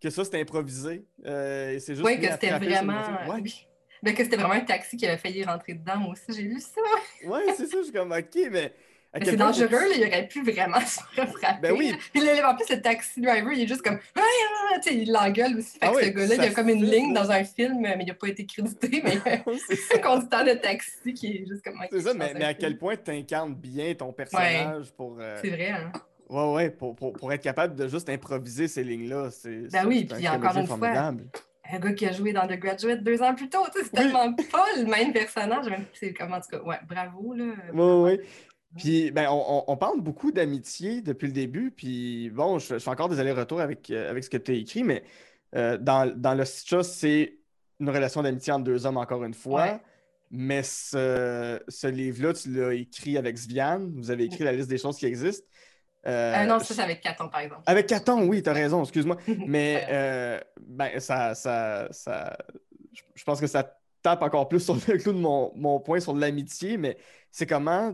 que ça c'était improvisé. Euh, et c'est juste Oui, que c'était vraiment. Ouais, oui. Ben, que c'était vraiment un taxi qui avait failli rentrer dedans. Moi aussi, j'ai lu ça. ouais, c'est ça, je suis comme, ok, mais. C'est dangereux, là, il aurait pu vraiment se frapper. Ben oui. Puis là, en plus, le taxi driver, il est juste comme. Ah, ah, tu sais, il l'engueule aussi. Fait Ah que oui, ce gars-là, il ça a comme une ligne dans un film, mais il n'a pas été crédité. Mais c'est un conducteur de taxi qui est juste comme. C'est ça, mais, mais à quel point tu incarnes bien ton personnage pour. euh, C'est vrai, hein. Ouais, ouais, pour, pour, pour être capable de juste improviser ces lignes-là. C'est, Ben oui, puis encore une fois. Un gars qui a joué dans The Graduate deux ans plus tôt, c'est Oui. tellement pas le même personnage. Même, c'est comme, en tout cas, ouais, bravo, là. Oui, oui. Puis, ben, on, parle beaucoup d'amitié depuis le début. Puis, bon, je, je fais encore des allers-retours avec, euh, avec ce que tu as écrit, mais euh, dans, dans le c'est une relation d'amitié entre deux hommes, encore une fois. Ouais. Mais ce, ce livre-là, tu l'as écrit avec Sviane. Vous avez écrit la liste des choses qui existent. Euh, Euh, non, ça, c'est avec Caton, par exemple. Avec Caton, oui, tu as raison, excuse-moi. Mais euh, ben, ça, ça, ça, je- je pense que ça tape encore plus sur le clou de mon, mon point sur l'amitié, mais c'est comment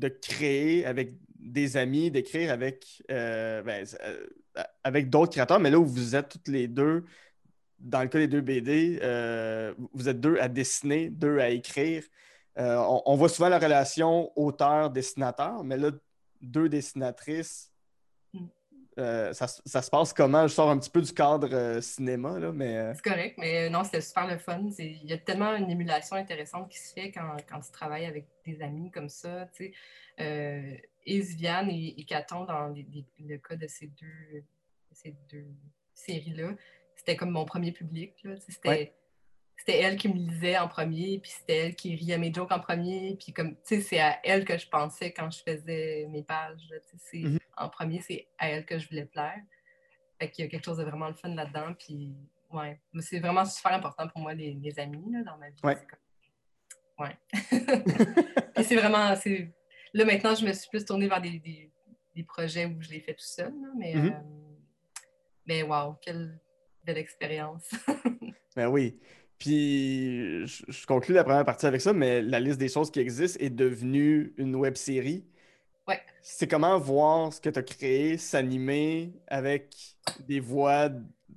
de créer avec des amis, d'écrire avec, euh, ben, euh, avec d'autres créateurs, mais là où vous êtes toutes les deux, dans le cas des deux BD, euh, vous êtes deux à dessiner, deux à écrire. On, voit souvent la relation auteur-dessinateur, mais là, deux dessinatrices. Euh, ça, se- ça se passe comment? Je sors un petit peu du cadre euh, cinéma, là, mais... euh, C'est correct, mais non, c'était super le fun. Il y a tellement une émulation intéressante qui se fait quand, quand tu travailles avec des amis comme ça. Tu sais. Et Viviane et, et Caton, dans les- les- le cas de ces deux, de ces deux séries-là, c'était comme mon premier public. C'était Ouais. C'était elle qui me lisait en premier, puis c'était elle qui riait mes jokes en premier. Puis comme, tu sais, c'est à elle que je pensais quand je faisais mes pages. Mhm. En premier, c'est à elle que je voulais plaire. Fait qu'il y a quelque chose de vraiment le fun là-dedans. Puis, ouais, Mais c'est vraiment super important pour moi, les, les amis, là, dans ma vie. Ouais. Comme- Ouais. Puis c'est vraiment, c'est... Là, maintenant, je me suis plus tournée vers des, des- des projets où je les fais tout seul, là, mais... Mhm. euh, Mais wow, quelle belle expérience. Ben oui. Puis, je, je conclue la première partie avec ça, mais la liste des choses qui existent est devenue une web série. Ouais. C'est comment voir ce que tu as créé s'animer avec des voix.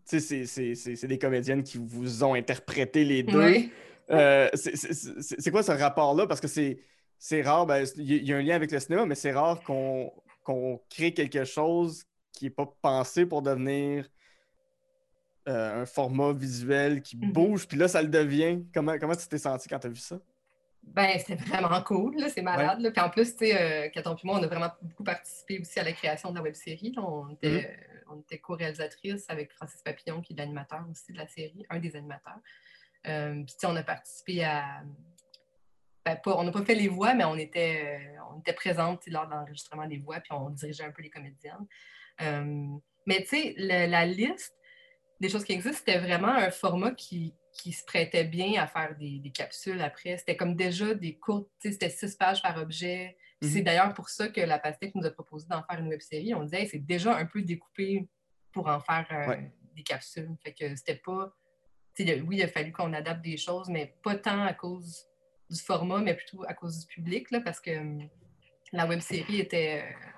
Tu sais, c'est- des comédiennes qui vous ont interprété les deux. Oui. Euh, c'est- quoi ce rapport-là? Parce que c'est c'est rare, ben, il y, il y a un lien avec le cinéma, mais c'est rare qu'on qu'on crée quelque chose qui n'est pas pensé pour devenir euh, un format visuel qui Mhm. bouge, puis là, ça le devient. Comment, comment tu t'es senti quand tu as vu ça? Ben, c'était vraiment cool, c'est malade. là. Puis en plus, tu sais, euh, Caton puis moi, on a vraiment beaucoup participé aussi à la création de la web-série. là. On était, Mhm. euh, on était co-réalisatrice avec Francis Papillon, qui est l'animateur aussi de la série, un des animateurs. Euh, puis tu sais, on a participé à... Ben, pas- on n'a pas fait les voix, mais on était, on était présente lors de l'enregistrement des voix, puis on dirigeait un peu les comédiennes. Mais tu sais, la liste des choses qui existent, c'était vraiment un format qui, qui se prêtait bien à faire des, des capsules après. C'était comme déjà des courtes, c'était six pages par objet. C'est Mhm. d'ailleurs pour ça que la Pastèque nous a proposé d'en faire une web série. On disait, Hey, c'est déjà un peu découpé pour en faire euh, Ouais. des capsules. Fait que c'était pas. oui, il a fallu qu'on adapte des choses, mais pas tant à cause du format, mais plutôt à cause du public, là, parce que hum, la web série était. euh,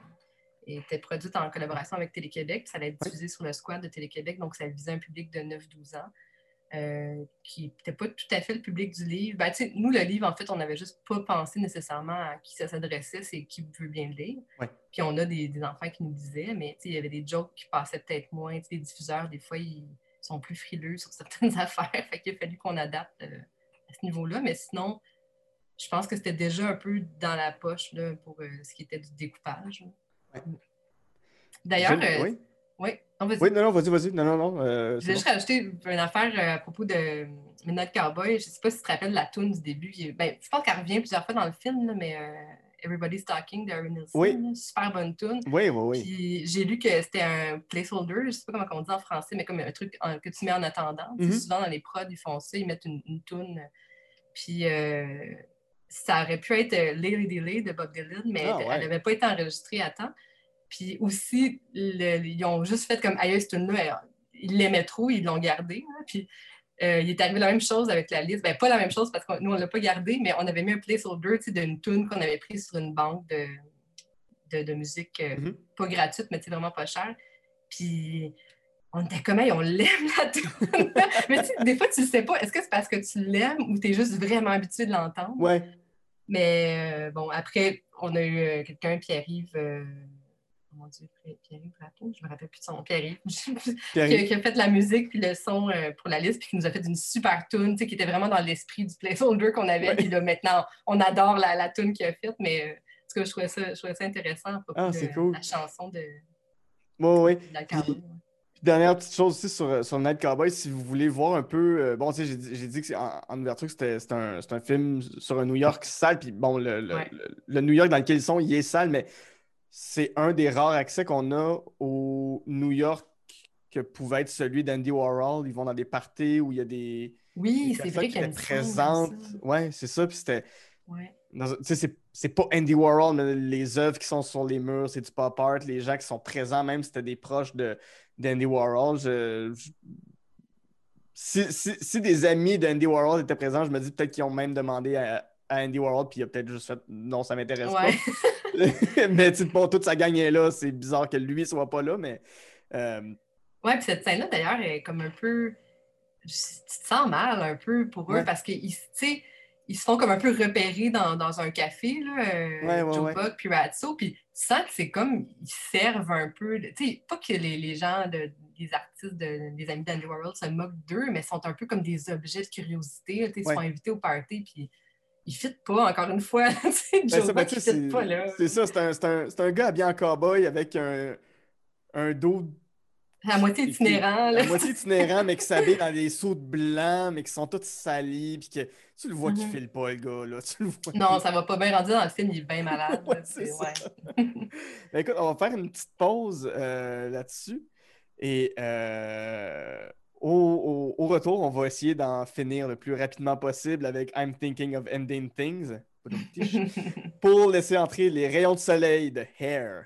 était produite en collaboration avec Télé-Québec. puis Ça allait être diffusé sur le squad de Télé-Québec, donc ça visait un public de 9-12 ans, euh, qui n'était pas tout à fait le public du livre. Ben, nous, le livre, en fait, on n'avait juste pas pensé nécessairement à qui ça s'adressait, c'est qui veut bien le lire. Ouais. Puis on a des, des enfants qui nous disaient, mais il y avait des jokes qui passaient peut-être moins. Les diffuseurs, des fois, ils sont plus frileux sur certaines affaires. Fait qu'il a fallu qu'on adapte euh, à ce niveau-là. Mais sinon, je pense que c'était déjà un peu dans la poche là, pour euh, ce qui était du découpage. là. Ouais. D'ailleurs, euh, oui. oui, non, vas-y. oui, non, non, vas-y, vas-y. Non, non, non. euh, Je bon. juste rajouter une affaire euh, à propos de Midnight Cowboy. Je ne sais pas si tu te rappelles la tune du début. Ben, je pense qu'elle revient plusieurs fois dans le film, là, mais euh, Everybody's Talking de Harry Nilsson. Oui. là, Super bonne tune. Oui, oui, oui. Puis j'ai lu que c'était un placeholder, je sais pas comment on dit en français, mais comme un truc en- que tu mets en attendant. Mhm. Souvent dans les prods, ils font ça, ils mettent une, une toune. Puis euh, ça aurait pu être euh, Lily Delay de Bob Dylan, mais Ah, elle n'avait pas été enregistrée à temps. Puis aussi, le- ils ont juste fait comme ailleurs, cette elle- ils l'aimaient trop, ils l'ont gardée. hein. Puis euh, il est arrivé la même chose avec la liste. Ben, pas la même chose parce que nous, on ne l'a pas gardé, mais on avait mis un placeholder d'une tune qu'on avait prise sur une banque de, de, de musique euh, Mhm. pas gratuite, mais vraiment pas cher. Puis on était comme, Hey, on l'aime la tune. mais des fois, tu le sais pas. Est-ce que c'est parce que tu l'aimes ou tu es juste vraiment habitué de l'entendre? Ouais. Mais euh, bon, après, on a eu euh, quelqu'un, Pierre-Yves. euh, oh mon Dieu, Pierre- Pierre-Yves Rateau, je me rappelle plus de son nom, Pierre-Yves, qui, Pierre- a- qui a fait la musique puis le son euh, pour la liste, puis qui nous a fait une super tune, tu sais, qui était vraiment dans l'esprit du placeholder qu'on avait. Ouais. Puis là, maintenant, on adore la, la tune qu'il a faite, mais euh, en tout cas, je trouvais ça, je trouvais ça intéressant à propos Ah, de cool. la chanson de, la cowboy. Dernière petite chose aussi sur, sur Night Cowboy, si vous voulez voir un peu. euh, bon, tu sais, j'ai dit- j'ai dit que c'est en, en ouverture que c'était un, film sur un New York sale. Puis bon, le, le- Ouais. le- le New York dans lequel ils sont, il est sale, mais c'est un des rares accès qu'on a au New York que pouvait être celui d'Andy Warhol. Ils vont dans des parties où il y a des, Oui, c'est vrai comme ça. Ouais, c'est ça. Puis c'était. Ouais. c'est pas Andy Warhol, mais les œuvres qui sont sur les murs, c'est du pop art. Les gens qui sont présents, même si c'était des proches de, d'Andy Warhol. Je, je- Si, si- si des amis d'Andy Warhol étaient présents, je me dis peut-être qu'ils ont même demandé à, à Andy Warhol, puis il a peut-être juste fait non, ça m'intéresse Ouais. pas. mais bon, toute sa gang est là, c'est bizarre que lui soit pas là, mais. euh, Ouais, puis cette scène-là, d'ailleurs, est comme un peu. Tu te sens mal un peu pour eux Ouais. parce qu'ils tu sais, ils se font comme un peu repérer dans, dans un café, là, euh, Ouais, ouais, Joe ouais. Buck puis Ratso, puis tu sens que c'est comme. Ils servent un peu. Tu sais, pas que les, les gens, de, les artistes, de, les amis d'Andy Warhol se moquent d'eux, mais sont un peu comme des objets de curiosité. là, tu sais, Ils sont invités au party, puis ils ne fitent pas, encore une fois. Ben, Joe ça, ben, Buck, il sais, fit pas, là. c'est ça, c'est un, un- un gars habillé en cowboy avec un, un dos À moitié itinérant, là. à moitié itinérant, mais qui s'habille dans des sauts blancs, mais qui sont tous salis, puis que tu le vois qu'il Mhm. file pas, le gars, là. Tu le vois. Non, ça va pas bien rendu dans le film, il est bien malade. Ouais, c'est ouais. Ben, écoute, on va faire une petite pause euh, là-dessus. Et euh, au, au- au retour, on va essayer d'en finir le plus rapidement possible avec I'm Thinking of Ending Things pour laisser entrer les rayons de soleil de Hair.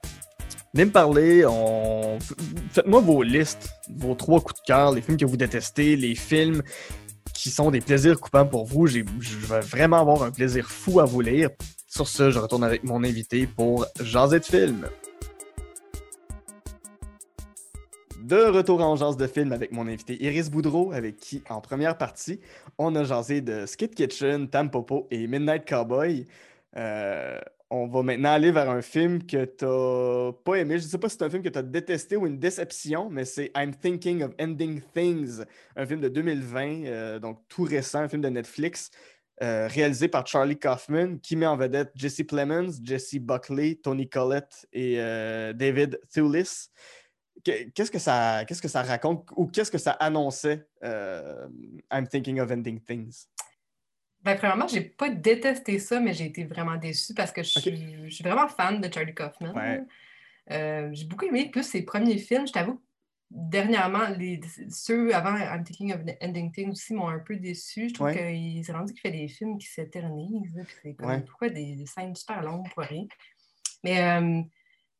Venez me parler, faites-moi vos listes, vos trois coups de cœur, les films que vous détestez, les films qui sont des plaisirs coupants pour vous. Je vais vraiment avoir un plaisir fou à vous lire. Sur ce, je retourne avec mon invité pour Jaser de film. De retour en jase de film avec mon invité Iris Boudreau, avec qui, en première partie, on a jasé de Skid Kitchen, Tampopo et Midnight Cowboy. Euh, on va maintenant aller vers un film que t'as pas aimé. Je sais pas si c'est un film que t'as détesté ou une déception, mais c'est I'm Thinking of Ending Things, un film de 2020, euh, donc tout récent, un film de Netflix, euh, réalisé par Charlie Kaufman, qui met en vedette Jesse Plemons, Jesse Buckley, Tony Collette et euh, David Thewlis. Que- Qu'est-ce que ça, qu'est-ce que ça raconte ou qu'est-ce que ça annonçait I'm Thinking of Ending Things? Ben, premièrement, j'ai pas détesté ça, mais j'ai été vraiment déçue parce que je suis, je suis vraiment fan de Charlie Kaufman. Ouais. Euh, j'ai beaucoup aimé plus ses premiers films. Je t'avoue, dernièrement, les, ceux avant I'm Thinking of Ending Things aussi m'ont un peu déçu. Je trouve Ouais. qu'il s'est rendu qu'il fait des films qui s'éternisent. c'est comme, Ouais. Pourquoi des, des scènes super longues pour rien? Mais, euh,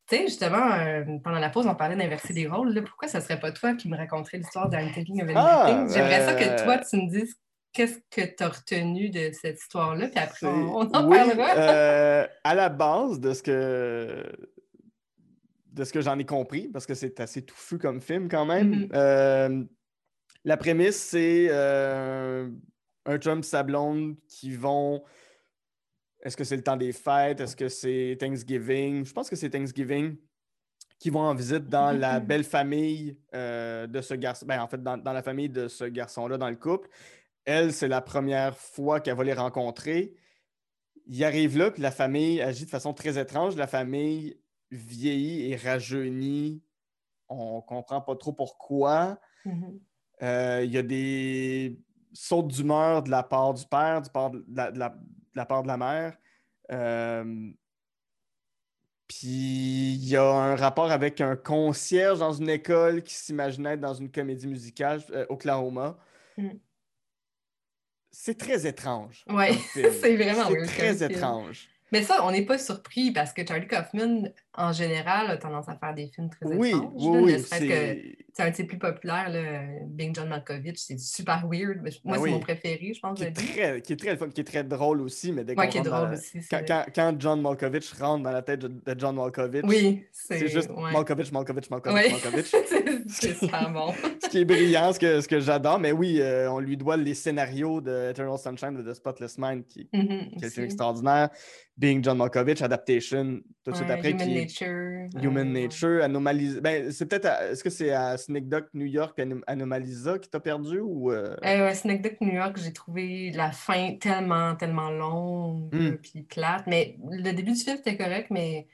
tu sais, justement, euh, pendant la pause, on parlait d'inverser des rôles. là. Pourquoi ça serait pas toi qui me raconterais l'histoire d'I'm Thinking of Ending Ah, Things? J'aimerais ça que euh, toi, tu me dises qu'est-ce que tu as retenu de cette histoire-là, puis après, on, on en oui, parlera. euh, à la base de ce que de ce que j'en ai compris, parce que c'est assez touffu comme film quand même. Mhm. euh, la prémisse, c'est euh, un chum sa blonde qui vont est-ce que c'est le temps des fêtes? Est-ce que c'est Thanksgiving? Je pense que c'est Thanksgiving qui vont en visite dans la belle famille de ce garçon. Ben, en fait, dans, dans la famille de ce garçon-là, dans le couple. Elle, c'est la première fois qu'elle va les rencontrer. Il arrive là, puis la famille agit de façon très étrange. La famille vieillit et rajeunit. On comprend pas trop pourquoi. Mhm. Euh, il y a des sautes d'humeur de la part du père, du part de la, de la- de la part de la mère. Euh, Puis il y a un rapport avec un concierge dans une école qui s'imaginait être dans une comédie musicale, euh, Oklahoma. Mm. C'est très étrange. Film. c'est vraiment C'est très étrange. Mais ça, on n'est pas surpris parce que Charlie Kaufman, en général, a tendance à faire des films très Oui, étranges. oui, oui. c'est- c'est un de ses plus populaires, là, Bing John Malkovich, c'est super weird. mais Moi, Ah c'est mon préféré, je pense. Qui est, très, qui est très le fun, qui est très drôle aussi, mais dès Ouais, qu'on qui est drôle la- aussi. Quand, vrai. quand- quand John Malkovich rentre dans la tête de, John Malkovich, Oui, c'est juste ouais. Malkovich, Malkovich, Malkovich, Ouais. Malkovich. C'est- c'est super bon. ce qui est brillant, ce que, ce que j'adore. Mais oui, euh, on lui doit les scénarios de Eternal Sunshine de The Spotless Mind, qui, Mhm, qui est un film aussi. extraordinaire. Being John Malkovich, Adaptation, tout de suite après, Human qui Nature. Human euh, Nature, Anomalisa. Ben, c'est peut-être, à- est-ce que c'est à Sneak New York Anom- Anomalisa qui t'a perdu ou. euh, Euh, New York, j'ai trouvé la fin tellement, tellement longue, Mm. euh, puis plate. Mais le début du film, c'était correct, mais...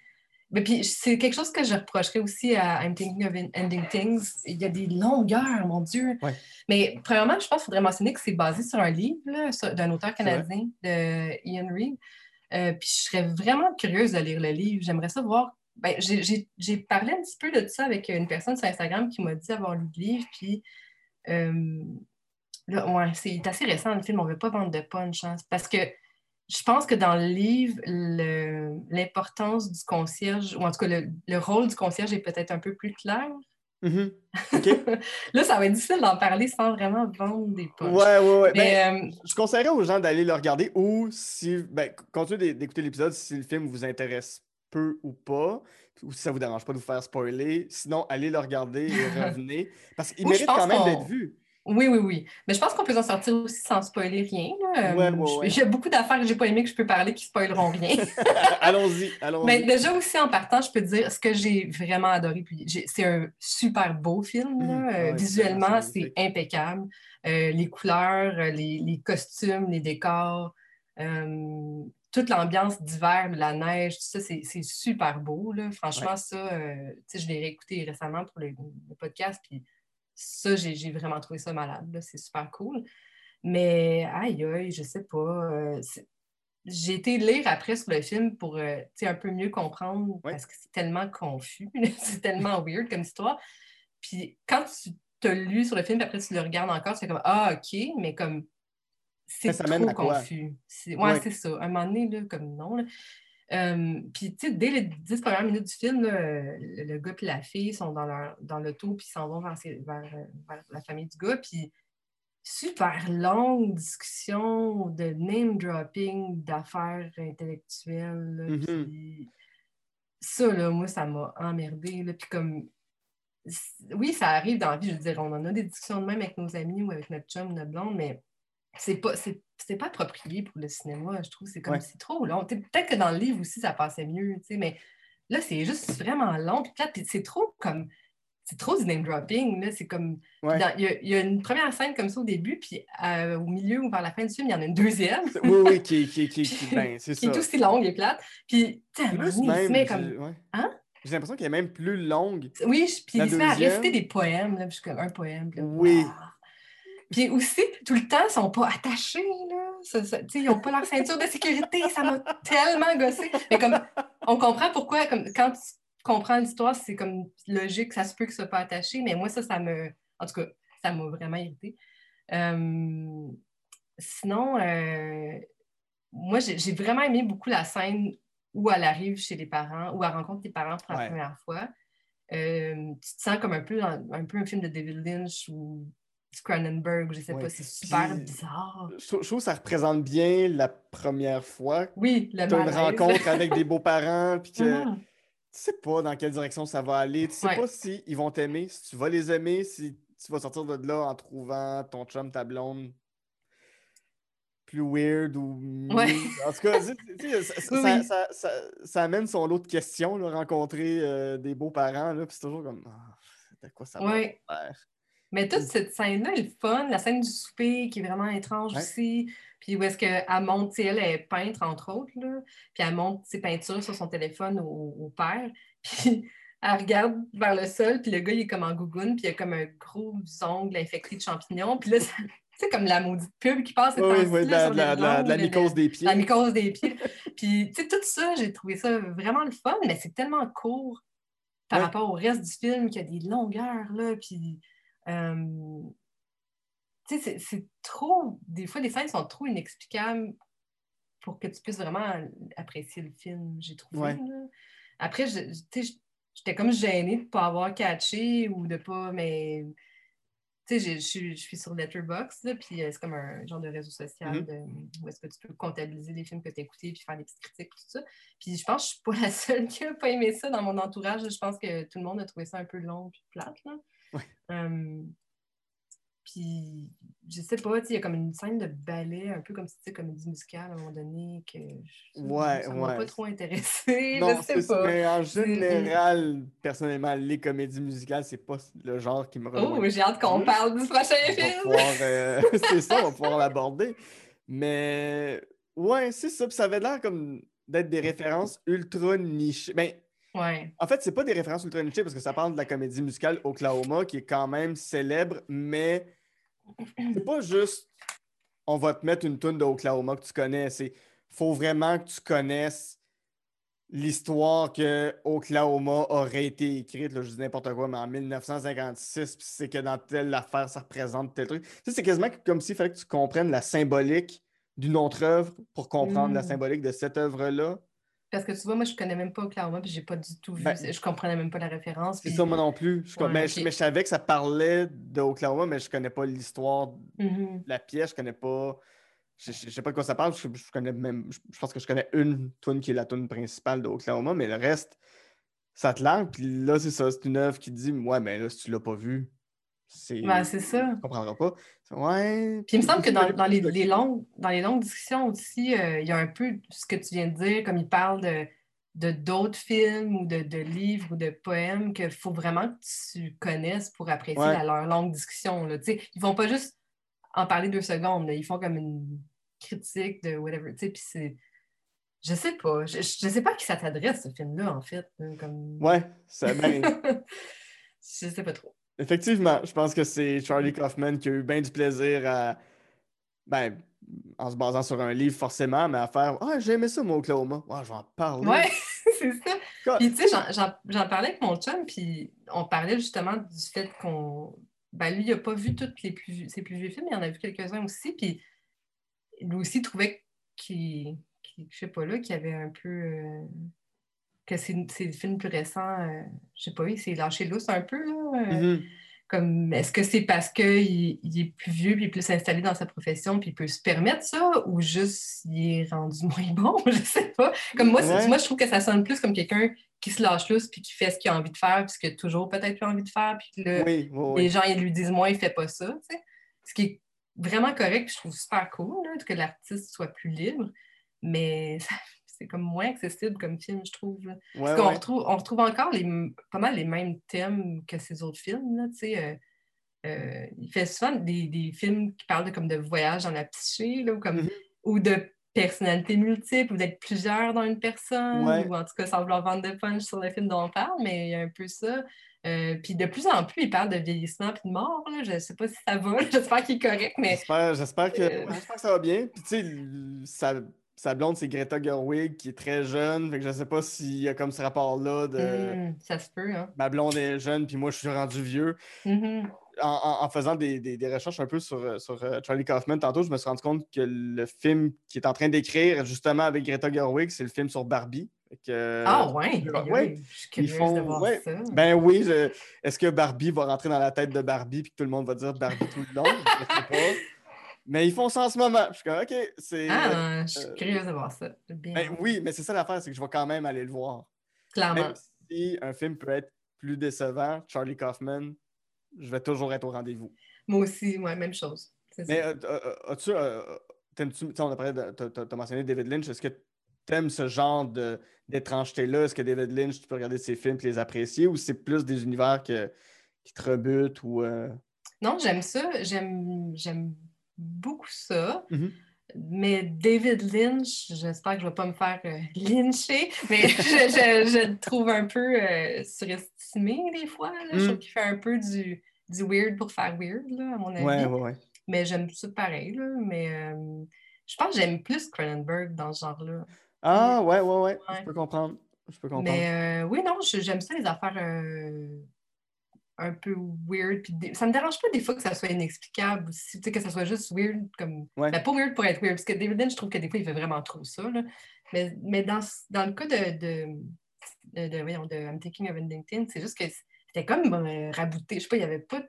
mais puis c'est quelque chose que je reprocherais aussi à I'm Thinking of Ending Things. Il y a des longueurs, mon Dieu. Ouais. Mais premièrement, je pense qu'il faudrait mentionner que c'est basé sur un livre d'un auteur canadien, de Ian Reid. Euh, puis je serais vraiment curieuse de lire le livre. J'aimerais ça voir. Ben, j'ai- parlé un petit peu de ça avec une personne sur Instagram qui m'a dit avoir lu le livre, puis euh, ouais, c'est assez récent le film, on ne veut pas vendre de punch, hein, parce que je pense que dans le livre, l'importance du concierge, ou en tout cas le rôle du concierge est peut-être un peu plus clair. Mhm. OK. Là, ça va être difficile d'en parler sans vraiment vendre des punchs. Ouais, ouais, ouais. Ben, Mais, euh, je conseillerais aux gens d'aller le regarder ou si. Ben, continuez d'é- d'écouter l'épisode si le film vous intéresse peu ou pas, ou si ça vous dérange pas de vous faire spoiler. Sinon, allez le regarder et revenez. Parce qu'il mérite quand même d'être vu. Oui, oui, oui. Mais je pense qu'on peut en sortir aussi sans spoiler rien. Ouais, Euh, ouais. J'ai beaucoup d'affaires que j'ai pas aimées que je peux parler qui spoileront rien. allons-y, allons-y. Mais déjà aussi en partant, je peux te dire ce que j'ai vraiment adoré. C'est un super beau film. là. Mhm. Euh, visuellement, c'est impeccable. Euh, les couleurs, les, les costumes, les décors, euh, toute l'ambiance d'hiver, la neige, tout ça, c'est super beau. là. Franchement, ça, euh, je l'ai réécouté récemment pour le, le podcast. Puis ça, j'ai vraiment trouvé ça malade. C'est super cool. Mais aïe, aïe, je sais pas. euh, j'ai été lire après sur le film pour euh, un peu mieux comprendre Ouais. parce que c'est tellement confus, c'est tellement weird comme histoire. Puis quand tu t'as lu sur le film, puis après tu le regardes encore, c'est comme Ah, ok, mais comme c'est trop confus. Ouais. c'est ça. À un moment donné, là, comme non. là. Euh, puis, tu sais, dès les dix premières minutes du film, là, le, le gars et la fille sont dans, leur, dans l'auto, puis s'en vont vers, ses- vers, euh, vers la famille du gars, puis super longue discussion de name dropping d'affaires intellectuelles. là, Mhm. puis ça, là, moi, ça m'a emmerdé. Puis comme, oui, ça arrive dans la vie, je veux dire, on en a des discussions de même avec nos amis ou avec notre chum, notre blonde, mais c'est pas, c'est, c'est pas approprié pour le cinéma, je trouve. C'est comme, Ouais. c'est trop long. Peut-être que dans le livre aussi, ça passait mieux, tu sais, mais là, c'est juste vraiment long. Puis c'est trop comme, c'est trop du name dropping, là. C'est comme, Ouais. il y, a- il y a une première scène comme ça au début, puis euh, au milieu ou vers la fin du film, il y en a une deuxième. Oui, oui, qui, qui, qui, qui- ben, c'est est aussi longue et plate. Puis, Plus se met comme. ouais. Hein? J'ai l'impression qu'elle est même plus longue. Oui, je- puis La il se met à deuxième. réciter des poèmes, là, puis je suis comme un poème. puis là, Oui. Puis aussi, tout le temps, ils sont pas attachés, là. Ça- ça- ils n'ont pas leur ceinture de sécurité, ça m'a tellement gossé. Mais comme, on comprend pourquoi, comme, quand tu comprends l'histoire, c'est comme logique, ça se peut que ce soit pas attaché, mais moi, ça, ça me... En tout cas, ça m'a vraiment irrité. Euh, Sinon, euh, moi, j'ai vraiment aimé beaucoup la scène où elle arrive chez les parents, où elle rencontre les parents pour la Ouais. première fois. Euh, tu te sens comme un peu, dans- un peu un film de David Lynch ou Cronenberg, je sais Ouais. pas, c'est super Puis- bizarre. Je trouve je trouve que ça représente bien la première fois que Oui, le tu as une rencontre avec des beaux-parents, puis que Mhm. tu sais pas dans quelle direction ça va aller. Tu sais Ouais. pas si ils vont t'aimer, si tu vas les aimer, si tu vas sortir de là en trouvant ton chum, ta blonde plus weird ou. Ouais. En tout cas, tu sais, ça, ça- Oui, ça- oui. ça- ça- ça amène son lot de questions, là, rencontrer euh, des beaux-parents, puis c'est toujours comme. Ah, de quoi ça va faire? Mais toute cette scène-là est le fun, la scène du souper qui est vraiment étrange Ouais. aussi. Puis où est-ce qu'elle sais, elle est peintre, entre autres, là. Puis elle montre ses peintures sur son téléphone au, au père. Puis elle regarde vers le sol, puis le gars, il est comme en gougoune, puis il a comme un gros ongle infecté de champignons. Puis là, ça- c'est comme la maudite pub qui passe Oui, oui, de la, la- mycose des pieds. la mycose des pieds. Puis, tu sais, tout ça, j'ai trouvé ça vraiment le fun, mais c'est tellement court par Ouais. rapport au reste du film qu'il y a des longueurs, là, puis... euh, tu sais, c'est- trop... Des fois, les scènes sont trop inexplicables pour que tu puisses vraiment apprécier le film, j'ai trouvé. Ouais. Après, tu sais, j'étais comme gênée de ne pas avoir catché ou de pas... Mais tu sais, je suis- sur Letterboxd, puis euh, c'est comme un genre de réseau social Mhm. de- où est-ce que tu peux comptabiliser les films que tu as écoutés puis faire des petites critiques, tout ça. Puis je pense que je suis pas la seule qui a pas aimé ça dans mon entourage. Je pense que tout le monde a trouvé ça un peu long puis plate. Là. Ouais. Euh, puis je sais pas, il y a comme une scène de ballet, un peu comme si c'était comédie musicale à un moment donné, que je- Ouais, ça ouais. pas trop intéressé. Non, je sais pas. Mais en général, personnellement, les comédies musicales, c'est pas le genre qui me Oh, rejoint. j'ai hâte qu'on parle du prochain On film. euh, c'est ça, on va pouvoir l'aborder. Mais ouais, c'est ça. Puis ça avait l'air comme d'être des références ultra nichées. Ben, Ouais. en fait, c'est pas des références ultra nichées parce que ça parle de la comédie musicale Oklahoma qui est quand même célèbre, mais c'est pas juste on va te mettre une tune de Oklahoma que tu connais. C'est faut vraiment que tu connaisses l'histoire que Oklahoma aurait été écrite, là, je dis n'importe quoi, mais en 1956, puis c'est que dans telle affaire, ça représente tel truc. C'est quasiment comme s'il fallait que tu comprennes la symbolique d'une autre œuvre pour comprendre la Mm. symbolique de cette œuvre-là. Parce que tu vois, moi, je connais même pas Oklahoma, puis j'ai pas du tout vu. Ben, je comprenais même pas la référence. C'est puis- ça, moi non plus. Je, Ouais, mais, je- ok. mais je savais que ça parlait de Oklahoma, mais je connais pas l'histoire de Mhm. la pièce. Je connais pas. Je, sais pas de quoi ça parle. Je, je connais même. Je, je pense que je connais une tune qui est la tune principale d'Oklahoma, mais le reste, ça te langue. Puis là, c'est ça. C'est une œuvre qui dit Ouais, mais là, si tu l'as pas vu, c'est. Ben, c'est ça. Tu comprendras pas. Ouais. Puis il me semble que dans, dans les, les longues, dans les longues discussions aussi, euh, il y a un peu ce que tu viens de dire, comme il parle de de d'autres films ou de, de livres ou de poèmes qu'il faut vraiment que tu connaisses pour apprécier Ouais. leur longue discussion. Là. Tu sais, Ils vont pas juste en parler deux secondes, là. ils font comme une critique de whatever. Puis c'est. Je sais pas. Je, je sais pas à qui ça t'adresse, ce film-là, en fait. Comme... Ouais, ça, ben, je sais pas trop. Effectivement, je pense que c'est Charlie Kaufman qui a eu bien du plaisir à. Ben, en se basant sur un livre, forcément, mais à faire Ah, j'ai aimé ça, moi, Oklahoma. Ouais, je vais en parler. Ouais, c'est ça. Puis, tu sais, j'en- parlais avec mon chum, puis on parlait justement du fait qu'on. Ben, lui, il n'a pas vu tous les plus, ses plus vieux films, il en a vu quelques-uns aussi, puis lui aussi trouvait qu'il. qu'il- je sais pas là, qu'il y avait un peu. euh, que ses, ses films plus récents, euh, je sais pas, il s'est lâché lousse un peu, là. euh, Mhm. comme, est-ce que c'est parce qu'il il est plus vieux puis plus installé dans sa profession puis il peut se permettre ça ou juste il est rendu moins bon? Je sais pas. Comme moi, Ouais. moi je trouve que ça sonne plus comme quelqu'un qui se lâche lousse puis qui fait ce qu'il a envie de faire puis ce qu'il a toujours peut-être plus envie de faire puis que là, Oui, oui, oui. les gens ils lui disent moi, il fait pas ça. tu sais. Ce qui est vraiment correct puis je trouve super cool là, que l'artiste soit plus libre, mais ça- c'est comme moins accessible comme film, je trouve. Ouais, Parce qu'on ouais. retrouve, on retrouve encore les, pas mal les mêmes thèmes que ces autres films. Là, tu sais, euh, euh, il fait souvent des, des films qui parlent de, comme de voyage dans la psyché là, ou, comme, Mhm. ou de personnalités multiples ou d'être plusieurs dans une personne Ouais. ou en tout cas sans vouloir vendre de punch sur le film dont on parle, mais il y a un peu ça. Euh, puis de plus en plus, il parle de vieillissement et de mort. Là. Je ne sais pas si ça va. J'espère qu'il est correct, mais J'espère, que, Euh. que ça va bien. Puis, tu sais, l- sa, blonde, c'est Greta Gerwig, qui est très jeune. Fait que je sais pas s'il y a comme ce rapport-là de hum, ça se peut. Hein? ma blonde est jeune, puis moi, je suis rendu vieux. Mhm. En, en- en faisant des, des- des recherches un peu sur, euh, sur euh, Charlie Kaufman, tantôt, je me suis rendu compte que le film qu'il est en train d'écrire, justement, avec Greta Gerwig, c'est le film sur Barbie. Que, Ah ouais, aïe, je suis Ils font- de voir ouais. ça. Ben oui, est-ce que Barbie va rentrer dans la tête de Barbie puis que tout le monde va dire Barbie tout le long? Je sais pas. Mais ils font ça en ce moment. Je suis comme, OK, c'est. Ah, je suis euh, curieuse de voir ça. Bien, Ben oui, mais c'est ça l'affaire, c'est que je vais quand même aller le voir. clairement. Même si un film peut être plus décevant, Charlie Kaufman, je vais toujours être au rendez-vous. Moi aussi, ouais, même chose. Mais euh, euh, as-tu. euh, t'aimes-tu, on a parlé de- t'as- mentionné David Lynch, est-ce que t'aimes ce genre de, d'étrangeté-là? Est-ce que David Lynch, tu peux regarder ses films et les apprécier ou c'est plus des univers que- qui te rebutent ou. euh, Non, j'aime ça. J'aime j'aime beaucoup ça. Mhm. Mais David Lynch, j'espère que je ne vais pas me faire euh, lyncher, mais je, je- je le trouve un peu euh, surestimé des fois. là. Je Mm. trouve qu'il fait un peu du, du weird pour faire weird, là, à mon avis. Ouais, ouais, ouais. Mais j'aime ça pareil. Là. Mais euh, je pense que j'aime plus Cronenberg dans ce genre-là. Ah, ouais, ouais, ouais. Je peux comprendre. Je peux comprendre. Mais oui, non, j'aime ça, les affaires un peu weird. Puis des- ça me dérange pas des fois que ça soit inexplicable aussi, tu sais, que ça soit juste weird. comme Ouais. Ben, pas weird pour être weird, parce que David Lynch, je trouve que des fois, il fait vraiment trop ça. là. Mais, mais dans, dans le cas de, de, de, de- voyons, de I'm Thinking of Things, c'est juste que c'était comme euh, rabouté. Je sais pas, il n'y avait pas de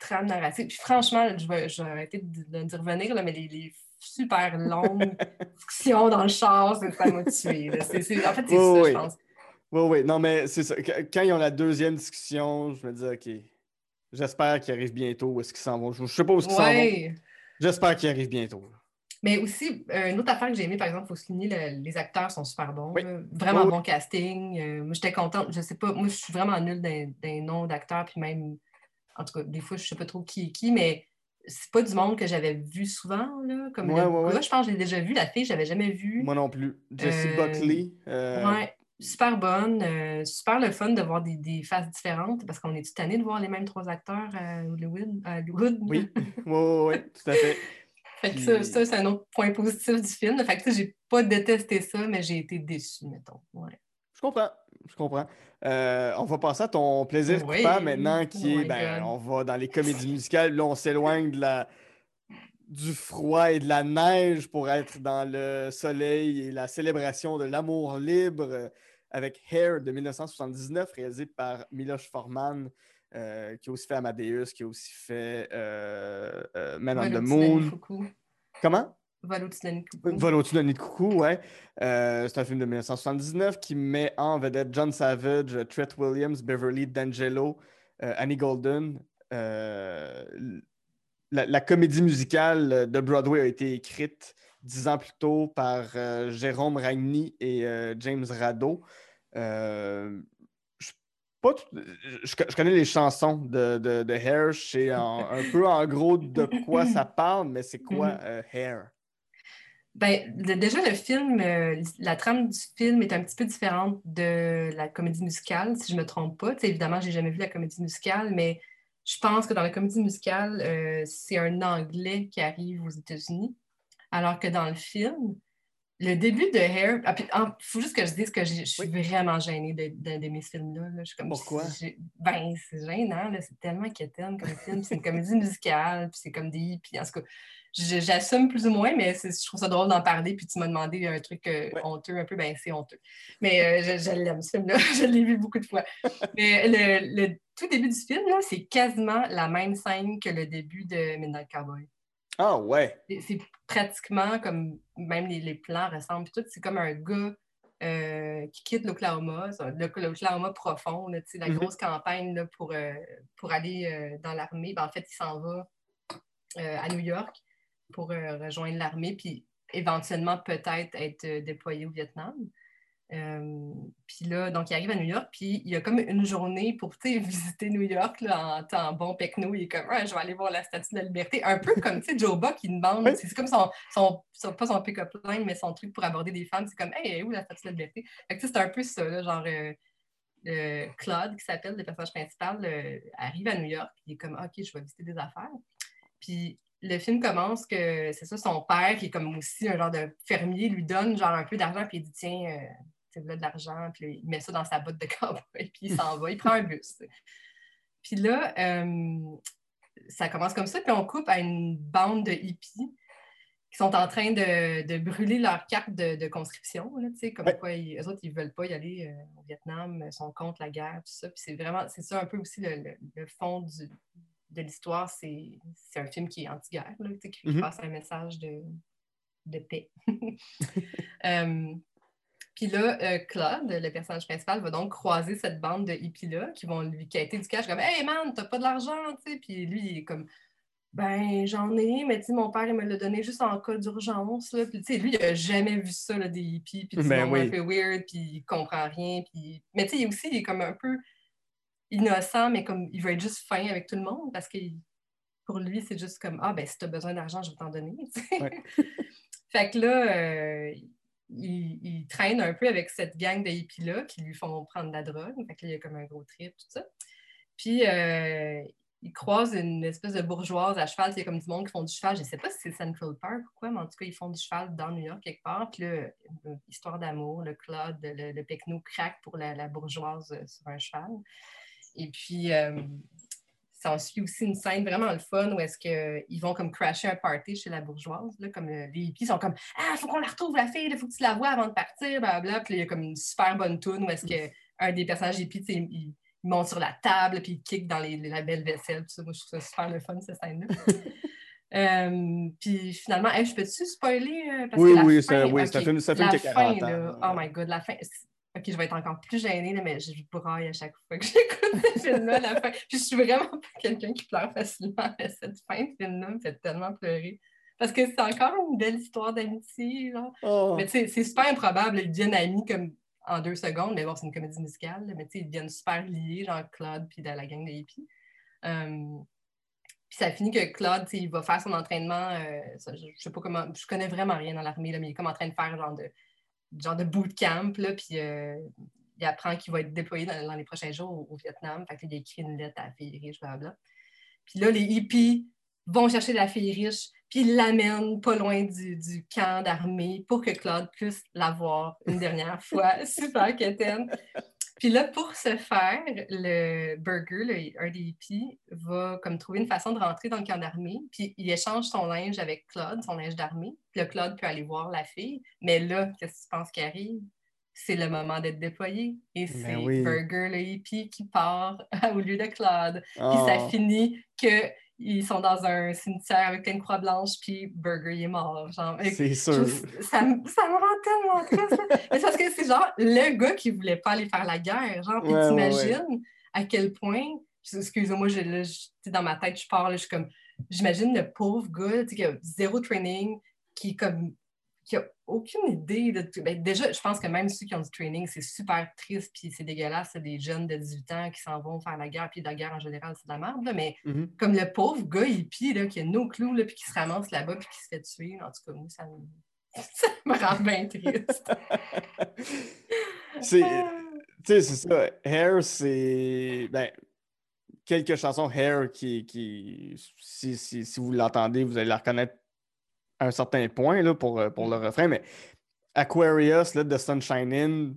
trame narrative. Puis franchement, je vais, je vais arrêter de- revenir, là, mais les, les super longues discussions dans le char, ça m'a tué. en fait, c'est ça, oui. je pense. Oui, oui. Non, mais c'est ça. Qu- Quand ils ont la deuxième discussion, je me dis, OK, j'espère qu'ils arrivent bientôt. Où est-ce qu'ils s'en vont? Je ne sais pas où est-ce qu'ils s'en vont. Ouais. J'espère qu'ils arrivent bientôt. Mais aussi, euh, une autre affaire que j'ai aimée, par exemple, il faut souligner, le- les acteurs sont super bons. Oui. là. Vraiment Oui, oui. bon casting. Euh, moi, j'étais contente. Je sais pas, moi, je suis vraiment nulle d'un d'un nom d'acteur, puis même, en tout cas, des fois, je sais pas trop qui est qui, mais c'est pas du monde que j'avais vu souvent, là. Comme Ouais, le ouais, ouais. je pense que je l'ai déjà vu. La fille, je l'avais jamais vue. Moi non plus. Jessie Euh, Buckley. euh, Ouais, super bonne. euh, super le fun de voir des, des faces différentes, parce qu'on est tanné de voir les mêmes trois acteurs à Hollywood. à Hollywood? Oui, oui, oui, oui, tout à fait. Fait que ça, Puis- ça, c'est un autre point positif du film. Fait que j'ai pas détesté ça, mais j'ai été déçue, mettons. Ouais. Je comprends. Je comprends. Euh, on va passer à ton plaisir Oui. coupable maintenant, qui Oh est, my ben, God. on va dans les comédies musicales. Là, on s'éloigne de la du froid et de la neige pour être dans le soleil et la célébration de l'amour libre euh, avec Hair de 1979, réalisé par Miloš Forman, euh, qui a aussi fait Amadeus, qui a aussi fait euh, euh, Man on the Moon. Fuku. Comment? Volotsunami Fuku. Vol au-dessus d'un nid de coucou, ouais. Euh, c'est un film de 1979 qui met en vedette John Savage, Tret Williams, Beverly D'Angelo, Annie Golden. La, la comédie musicale de Broadway a été écrite dix ans plus tôt par euh, Jérôme Ragni et euh, James Rado. Euh, je, pas tout- je- je connais les chansons de, de, de Hair. Je sais en- un peu en gros de quoi ça parle, mais c'est quoi Mhm. Hair? Ben, déjà, le film, la trame du film est un petit peu différente de la comédie musicale, si je ne me trompe pas. Tu sais, évidemment, j'ai jamais vu la comédie musicale, mais je pense que dans la comédie musicale, euh, c'est un Anglais qui arrive aux États-Unis, alors que dans le film, le début de Hair, il faut juste que je dise que je suis vraiment gênée de- de- d'aimer ce film-là. là. Je suis comme, Pourquoi? Ben, c'est gênant, c'est tellement quétaine comme film. C'est une comédie musicale, puis c'est comme des hippies. En tout cas, j'assume plus ou moins, mais je trouve ça drôle d'en parler. Puis tu m'as demandé un truc euh, Ouais. honteux un peu, ben c'est honteux. Mais euh, je, je l'aime, ce film-là. je l'ai vu beaucoup de fois. Mais le, le tout début du film, c'est quasiment la même scène que le début de Midnight Cowboy. Ah ouais. C'est- pratiquement comme, même les, les plans ressemblent, tout, c'est comme un gars euh, qui quitte l'Oklahoma, l'Oklahoma profond, là, la Mhm. grosse campagne là, pour, euh, pour aller euh, dans l'armée. Ben, en fait, il s'en va à New York pour rejoindre l'armée, puis éventuellement peut-être être déployé au Vietnam. Euh, puis là, donc il arrive à New York, puis il y a comme une journée pour visiter New York là, en temps bon pecno. Il est comme, Ah, je vais aller voir la Statue de la Liberté. Un peu comme tu sais, Joe Buck, il demande, Oui. c'est comme son, son, son- pas son pick-up line, mais son truc pour aborder des femmes. C'est comme, hey, où la Statue de la Liberté? Fait que, tu sais, c'est un peu ça, là, genre. euh, euh, Claude, qui s'appelle le personnage principal, euh, arrive à New York, puis il est comme, OK, je vais visiter des affaires. Puis le film commence que c'est ça, son père, qui est comme aussi un genre de fermier, lui donne genre un peu d'argent, puis il dit, tiens, là de l'argent, puis il met ça dans sa botte de cowboy, puis il s'en va, il prend un bus. Puis là, euh, ça commence comme ça, puis on coupe à une bande de hippies qui sont en train de, de brûler leur carte de, de conscription, là, comme Ouais. quoi ils, eux autres, ils veulent pas y aller euh, au Vietnam, ils sont contre la guerre, tout ça. Puis c'est vraiment, c'est ça un peu aussi le, le- le fond du- de l'histoire, c'est, c'est un film qui est anti-guerre, qui, Mhm. passe un message de, de paix. Euh, puis là, euh, Claude, le personnage principal, va donc croiser cette bande de hippies-là qui vont lui quêter du cash comme Hey man, t'as pas de l'argent, tu sais. Puis lui, il est comme Ben, j'en ai, mais tu mon père, il me l'a donné juste en cas d'urgence. là. Puis, tu sais, lui, il a jamais vu ça, là, des hippies, puis Ben oui. un peu weird, puis il comprend rien. Puis... Mais tu sais, aussi, il est comme un peu innocent, mais comme il veut être juste fin avec tout le monde, parce que pour lui, c'est juste comme, ah, ben, si t'as besoin d'argent, je vais t'en donner, tu. Ouais. fait que là, euh, il, traîne un peu avec cette gang de hippies-là qui lui font prendre de la drogue. Fait que là, il y a comme un gros trip, tout ça. Puis, euh, il croise une espèce de bourgeoise à cheval. A comme du monde qui font du cheval. Je ne sais pas si c'est Central Park ou quoi, mais en tout cas, ils font du cheval dans New York quelque part. Puis là, une histoire d'amour, le Claude, le, le Pecno craque pour la, bourgeoise euh, sur un cheval. Et puis, euh, ça en suit aussi une scène vraiment le fun où est-ce qu'ils vont comme crasher un party chez la bourgeoise. Là, comme euh, les hippies sont comme Ah, faut qu'on la retrouve, la fille, il faut que tu la vois avant de partir, blablabla. Puis il y a comme une super bonne tune où est-ce qu'un des personnages hippies, il, il monte sur la table, puis il kick dans les, la belle vaisselle. Tout ça. Moi, je trouve ça super le fun, cette scène-là. Euh, puis finalement, hey, je peux-tu spoiler? euh, Parce Oui, que la oui, fin, ça- oui, c'est un ok, film- c'est un film la qui a fin, 40 ans, là, là. oh my god, la fin. Ok, je vais être encore plus gênée, là, mais je braille à chaque fois que j'écoute ce film-là, la fin. Puis je suis vraiment pas quelqu'un qui pleure facilement, mais cette fin de film-là me fait tellement pleurer. Parce que c'est encore une belle histoire d'amitié. Oh. Mais tu sais, c'est super improbable. Ils deviennent amis comme en deux secondes. Mais bon, c'est une comédie musicale. là, Mais tu sais, ils deviennent super liés, genre Claude puis de la gang de hippies. Euh, puis ça finit que Claude, il va faire son entraînement. euh, ça, je, je sais pas comment. Je connais vraiment rien dans l'armée, mais il est comme en train de faire genre de, genre de bootcamp. Là, puis euh, il apprend qu'il va être déployé dans, les prochains jours au, Vietnam. Fait que il écrit une lettre à la fille riche, blablabla. Puis là, les hippies vont chercher la fille riche, puis ils l'amènent pas loin du, du camp d'armée pour que Claude puisse la voir une dernière fois. Super quétaine. Puis là, pour ce faire, le Burger, le- hippies, va comme trouver une façon de rentrer dans le camp d'armée, puis il échange son linge avec Claude, son linge d'armée. Puis là, Claude peut aller voir la fille. Mais là, qu'est-ce que tu penses qui arrive? C'est le moment d'être déployé. Et c'est Ben oui. Burger, le hippie, qui part au lieu de Claude. Puis Oh. ça finit qu'ils sont dans un cimetière avec plein de croix blanches, puis Burger il est mort. C'est sûr. je- ça, me- ça me rend tellement triste. Mais c'est parce que c'est genre le gars qui voulait pas aller faire la guerre. Genre, puis Ouais, ouais, t'imagines à quel point. Excusez-moi, dans ma tête, je parle, je suis comme. J'imagine le pauvre gars qui a zéro training, qui comme qui a aucune idée de tout. Ben, déjà, je pense que même ceux qui ont du training, c'est super triste, puis c'est dégueulasse, c'est des jeunes de 18 ans qui s'en vont faire la guerre, puis la guerre en général, c'est de la merde, là, mais Mhm. comme le pauvre gars hippie là, qui a no clous, là, puis qui se ramasse là-bas, puis qui se fait tuer, en tout cas, moi, ça me, ça me rend bien triste. C'est. Tu sais, c'est ça. Hair, c'est. Ben, quelques chansons Hair qui. qui si, si, si vous l'entendez, vous allez la reconnaître à un certain point là, pour, euh, pour le refrain. Mais Aquarius, là, de Sunshine In,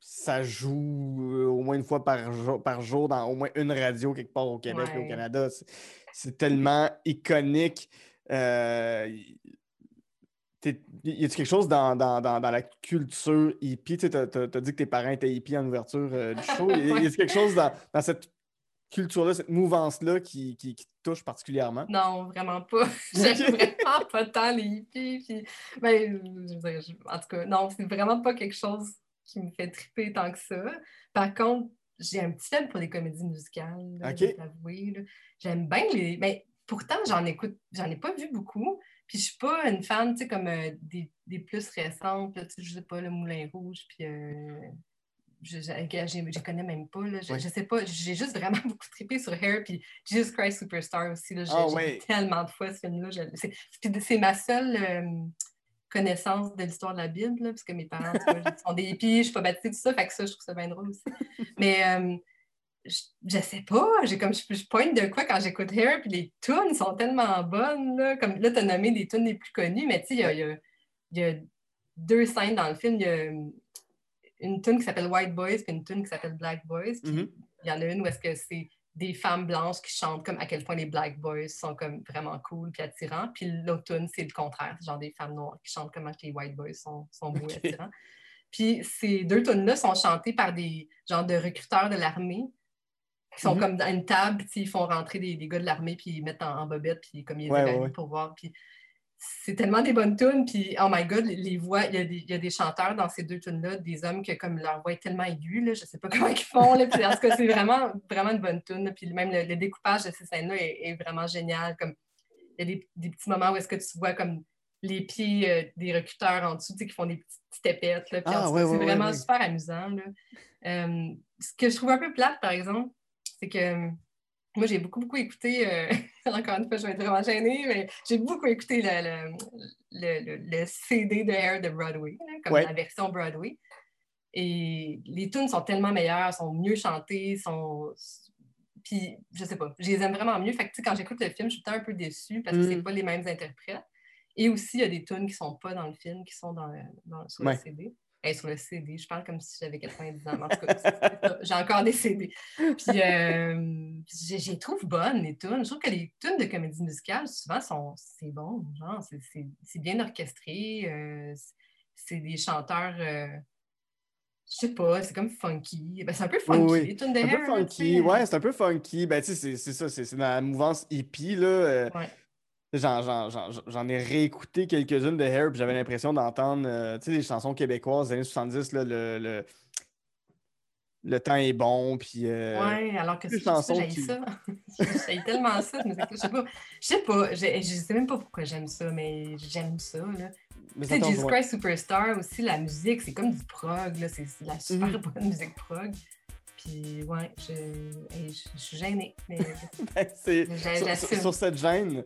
ça joue euh, au moins une fois par jour, par jour dans au moins une radio quelque part au Québec et au. Canada. C'est- tellement iconique. Euh, y- y a-t-il quelque chose dans, dans, dans, dans la culture hippie? Tu as, dit que tes parents étaient hippies en ouverture euh, du show. Y a- a-t-il quelque chose dans, dans cette culture-là, cette mouvance-là qui, qui, qui touche particulièrement? Non, vraiment pas. J'aime vraiment pas tant les hippies. Puis, ben, je veux dire, je- en tout cas, non, c'est vraiment pas quelque chose qui me fait triper tant que ça. Par contre, j'ai un petit faible pour les comédies musicales, là, je. J'aime bien les. Mais pourtant, j'en écoute, j'en ai pas vu beaucoup. Puis je suis pas une fan, tu sais, comme euh, des, des plus récentes, là, tu sais, je sais pas, le Moulin Rouge, puis. euh, je, je, je- connais même pas. Là, je, je sais pas, j'ai juste vraiment beaucoup trippé sur Hair, puis Jesus Christ Superstar aussi. J'ai Ah j'ai ouais. vu tellement de fois ce film-là. C'est ma seule euh, connaissance de l'histoire de la Bible, là, parce que mes parents vois, sont des hippies, je suis pas baptisée, tout ça, fait que ça, je trouve ça bien drôle aussi. Mais euh, je, sais pas, j'ai comme je, je pointe de quoi quand j'écoute Hair, puis les tunes sont tellement bonnes. Là, comme là, tu as nommé des tunes les plus connues, mais tu sais, il y a- y a deux scènes dans le film. Il y a une tune qui s'appelle White Boys, puis une tune qui s'appelle Black Boys. Mhm. il y en a une où est-ce que c'est des femmes blanches qui chantent comme à quel point les Black Boys sont comme vraiment cool puis attirants. Puis l'autre tune, c'est le contraire, c'est genre des femmes noires qui chantent comment les White Boys sont, sont beaux et attirants. Puis ces deux tunes-là sont chantées par des genres de recruteurs de l'armée qui sont Mhm. comme dans une table, puis ils font rentrer des, des gars de l'armée, puis ils mettent en, en bobette, puis comme ils Ouais, ouais, pour voir. Puis c'est tellement des bonnes tunes, puis oh my god, les voix, il y a des, il y a des chanteurs dans ces deux tunes-là, des hommes que comme leur voix est tellement aiguë, là, je sais pas comment ils font, là, puis en tout cas, c'est vraiment, vraiment une bonne tune, puis même le, le découpage de ces scènes-là est, est vraiment génial, comme il y a des, des petits moments où est-ce que tu vois comme les pieds euh, des recruteurs en dessous, tu sais, qui font des petites tapettes, là, puis en Ah, ouais, c'est ouais, vraiment ouais. super amusant, là. Euh, ce que je trouve un peu plate, par exemple, c'est que moi, j'ai beaucoup, beaucoup écouté, euh, encore une fois, je vais être vraiment gênée, mais j'ai beaucoup écouté le, le, le- le- CD de Hair de Broadway, là, comme Ouais. la version Broadway. Et les tunes sont tellement meilleures, sont mieux chantées, sont. Puis, je sais pas, je les aime vraiment mieux. Fait que, quand j'écoute le film, je suis un peu déçue parce que Mm. c'est pas les mêmes interprètes. Et aussi, il y a des tunes qui sont pas dans le film, qui sont dans, le- dans- sur Ouais. le CD. Sur le CD, je parle comme si j'avais 90 ans. en tout cas, c'est- c'est j'ai encore des CD. Puis, euh, je je les trouve bonnes, les tunes. Je trouve que les tunes de comédie musicale, souvent, sont, c'est bon. Genre, c'est- c'est c'est bien orchestré. euh, c'est- c'est des chanteurs. euh, je sais pas, c'est comme funky. Ben, c'est un peu funky, Oui, les tunes de Un peu funky, ouais, c'est un peu funky. Ben, tu sais, c'est- c'est ça, c'est c'est dans la mouvance hippie, là. euh, Ouais. J'en, j'en- j'en- j'en ai réécouté quelques-unes de Hair, puis j'avais l'impression d'entendre, euh, les chansons québécoises des années 70, là, le, le, le temps est bon, puis... euh, Ouais, alors que des c'est ça, chansons j'ai qui- ça. J'ai tellement ça, je sais pas. Je sais pas, je, je sais même pas pourquoi j'aime ça, mais j'aime ça. Là. mais Tu ça Jesus. Christ Superstar aussi, la musique, c'est comme du prog, là. C'est la super Mhm. bonne musique prog. Puis, ouais, je, je, je suis gênée, mais Ben, sur cette gêne,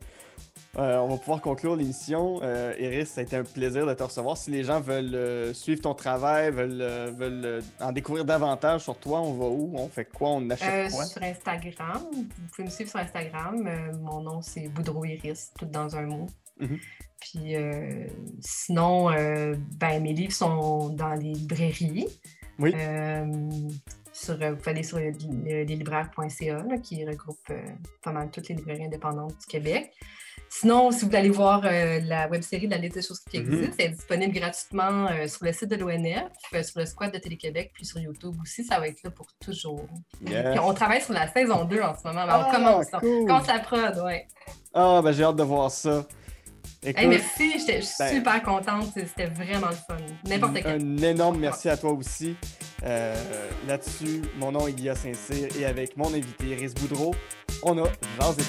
euh, on va pouvoir conclure l'émission. Euh, Iris, ça a été un plaisir de te recevoir. Si les gens veulent euh, suivre ton travail, veulent, veulent en découvrir davantage sur toi, on va où? On fait quoi? On achète Euh, quoi? sur Instagram, vous pouvez me suivre sur Instagram. Mon nom, c'est Boudreau Iris, tout dans un mot. Mhm. Puis sinon, ben, mes livres sont dans les librairies. Oui. Sur, vous pouvez aller sur le, le- leslibraires.ca qui regroupe pas mal toutes les librairies indépendantes du Québec. Sinon, si vous voulez aller voir euh, la web-série de la liste des choses qui Mhm. existent, elle est disponible gratuitement euh, sur le site de l'ONF, euh, sur le squat de Télé-Québec, puis sur YouTube aussi. Ça va être là pour toujours. Yes. Puis on travaille sur la saison 2 en ce moment. mais Ah, on commence. On cool. commence la prod, ouais. Ah, ben j'ai hâte de voir ça. Écoute, Hey, merci, je suis ben- super contente. C'était vraiment le fun. N'importe quel. Un énorme merci à toi aussi. Euh, Là-dessus, mon nom est Guillaume Saint-Cyr et avec mon invité Iris Boudreau, on a Jasé.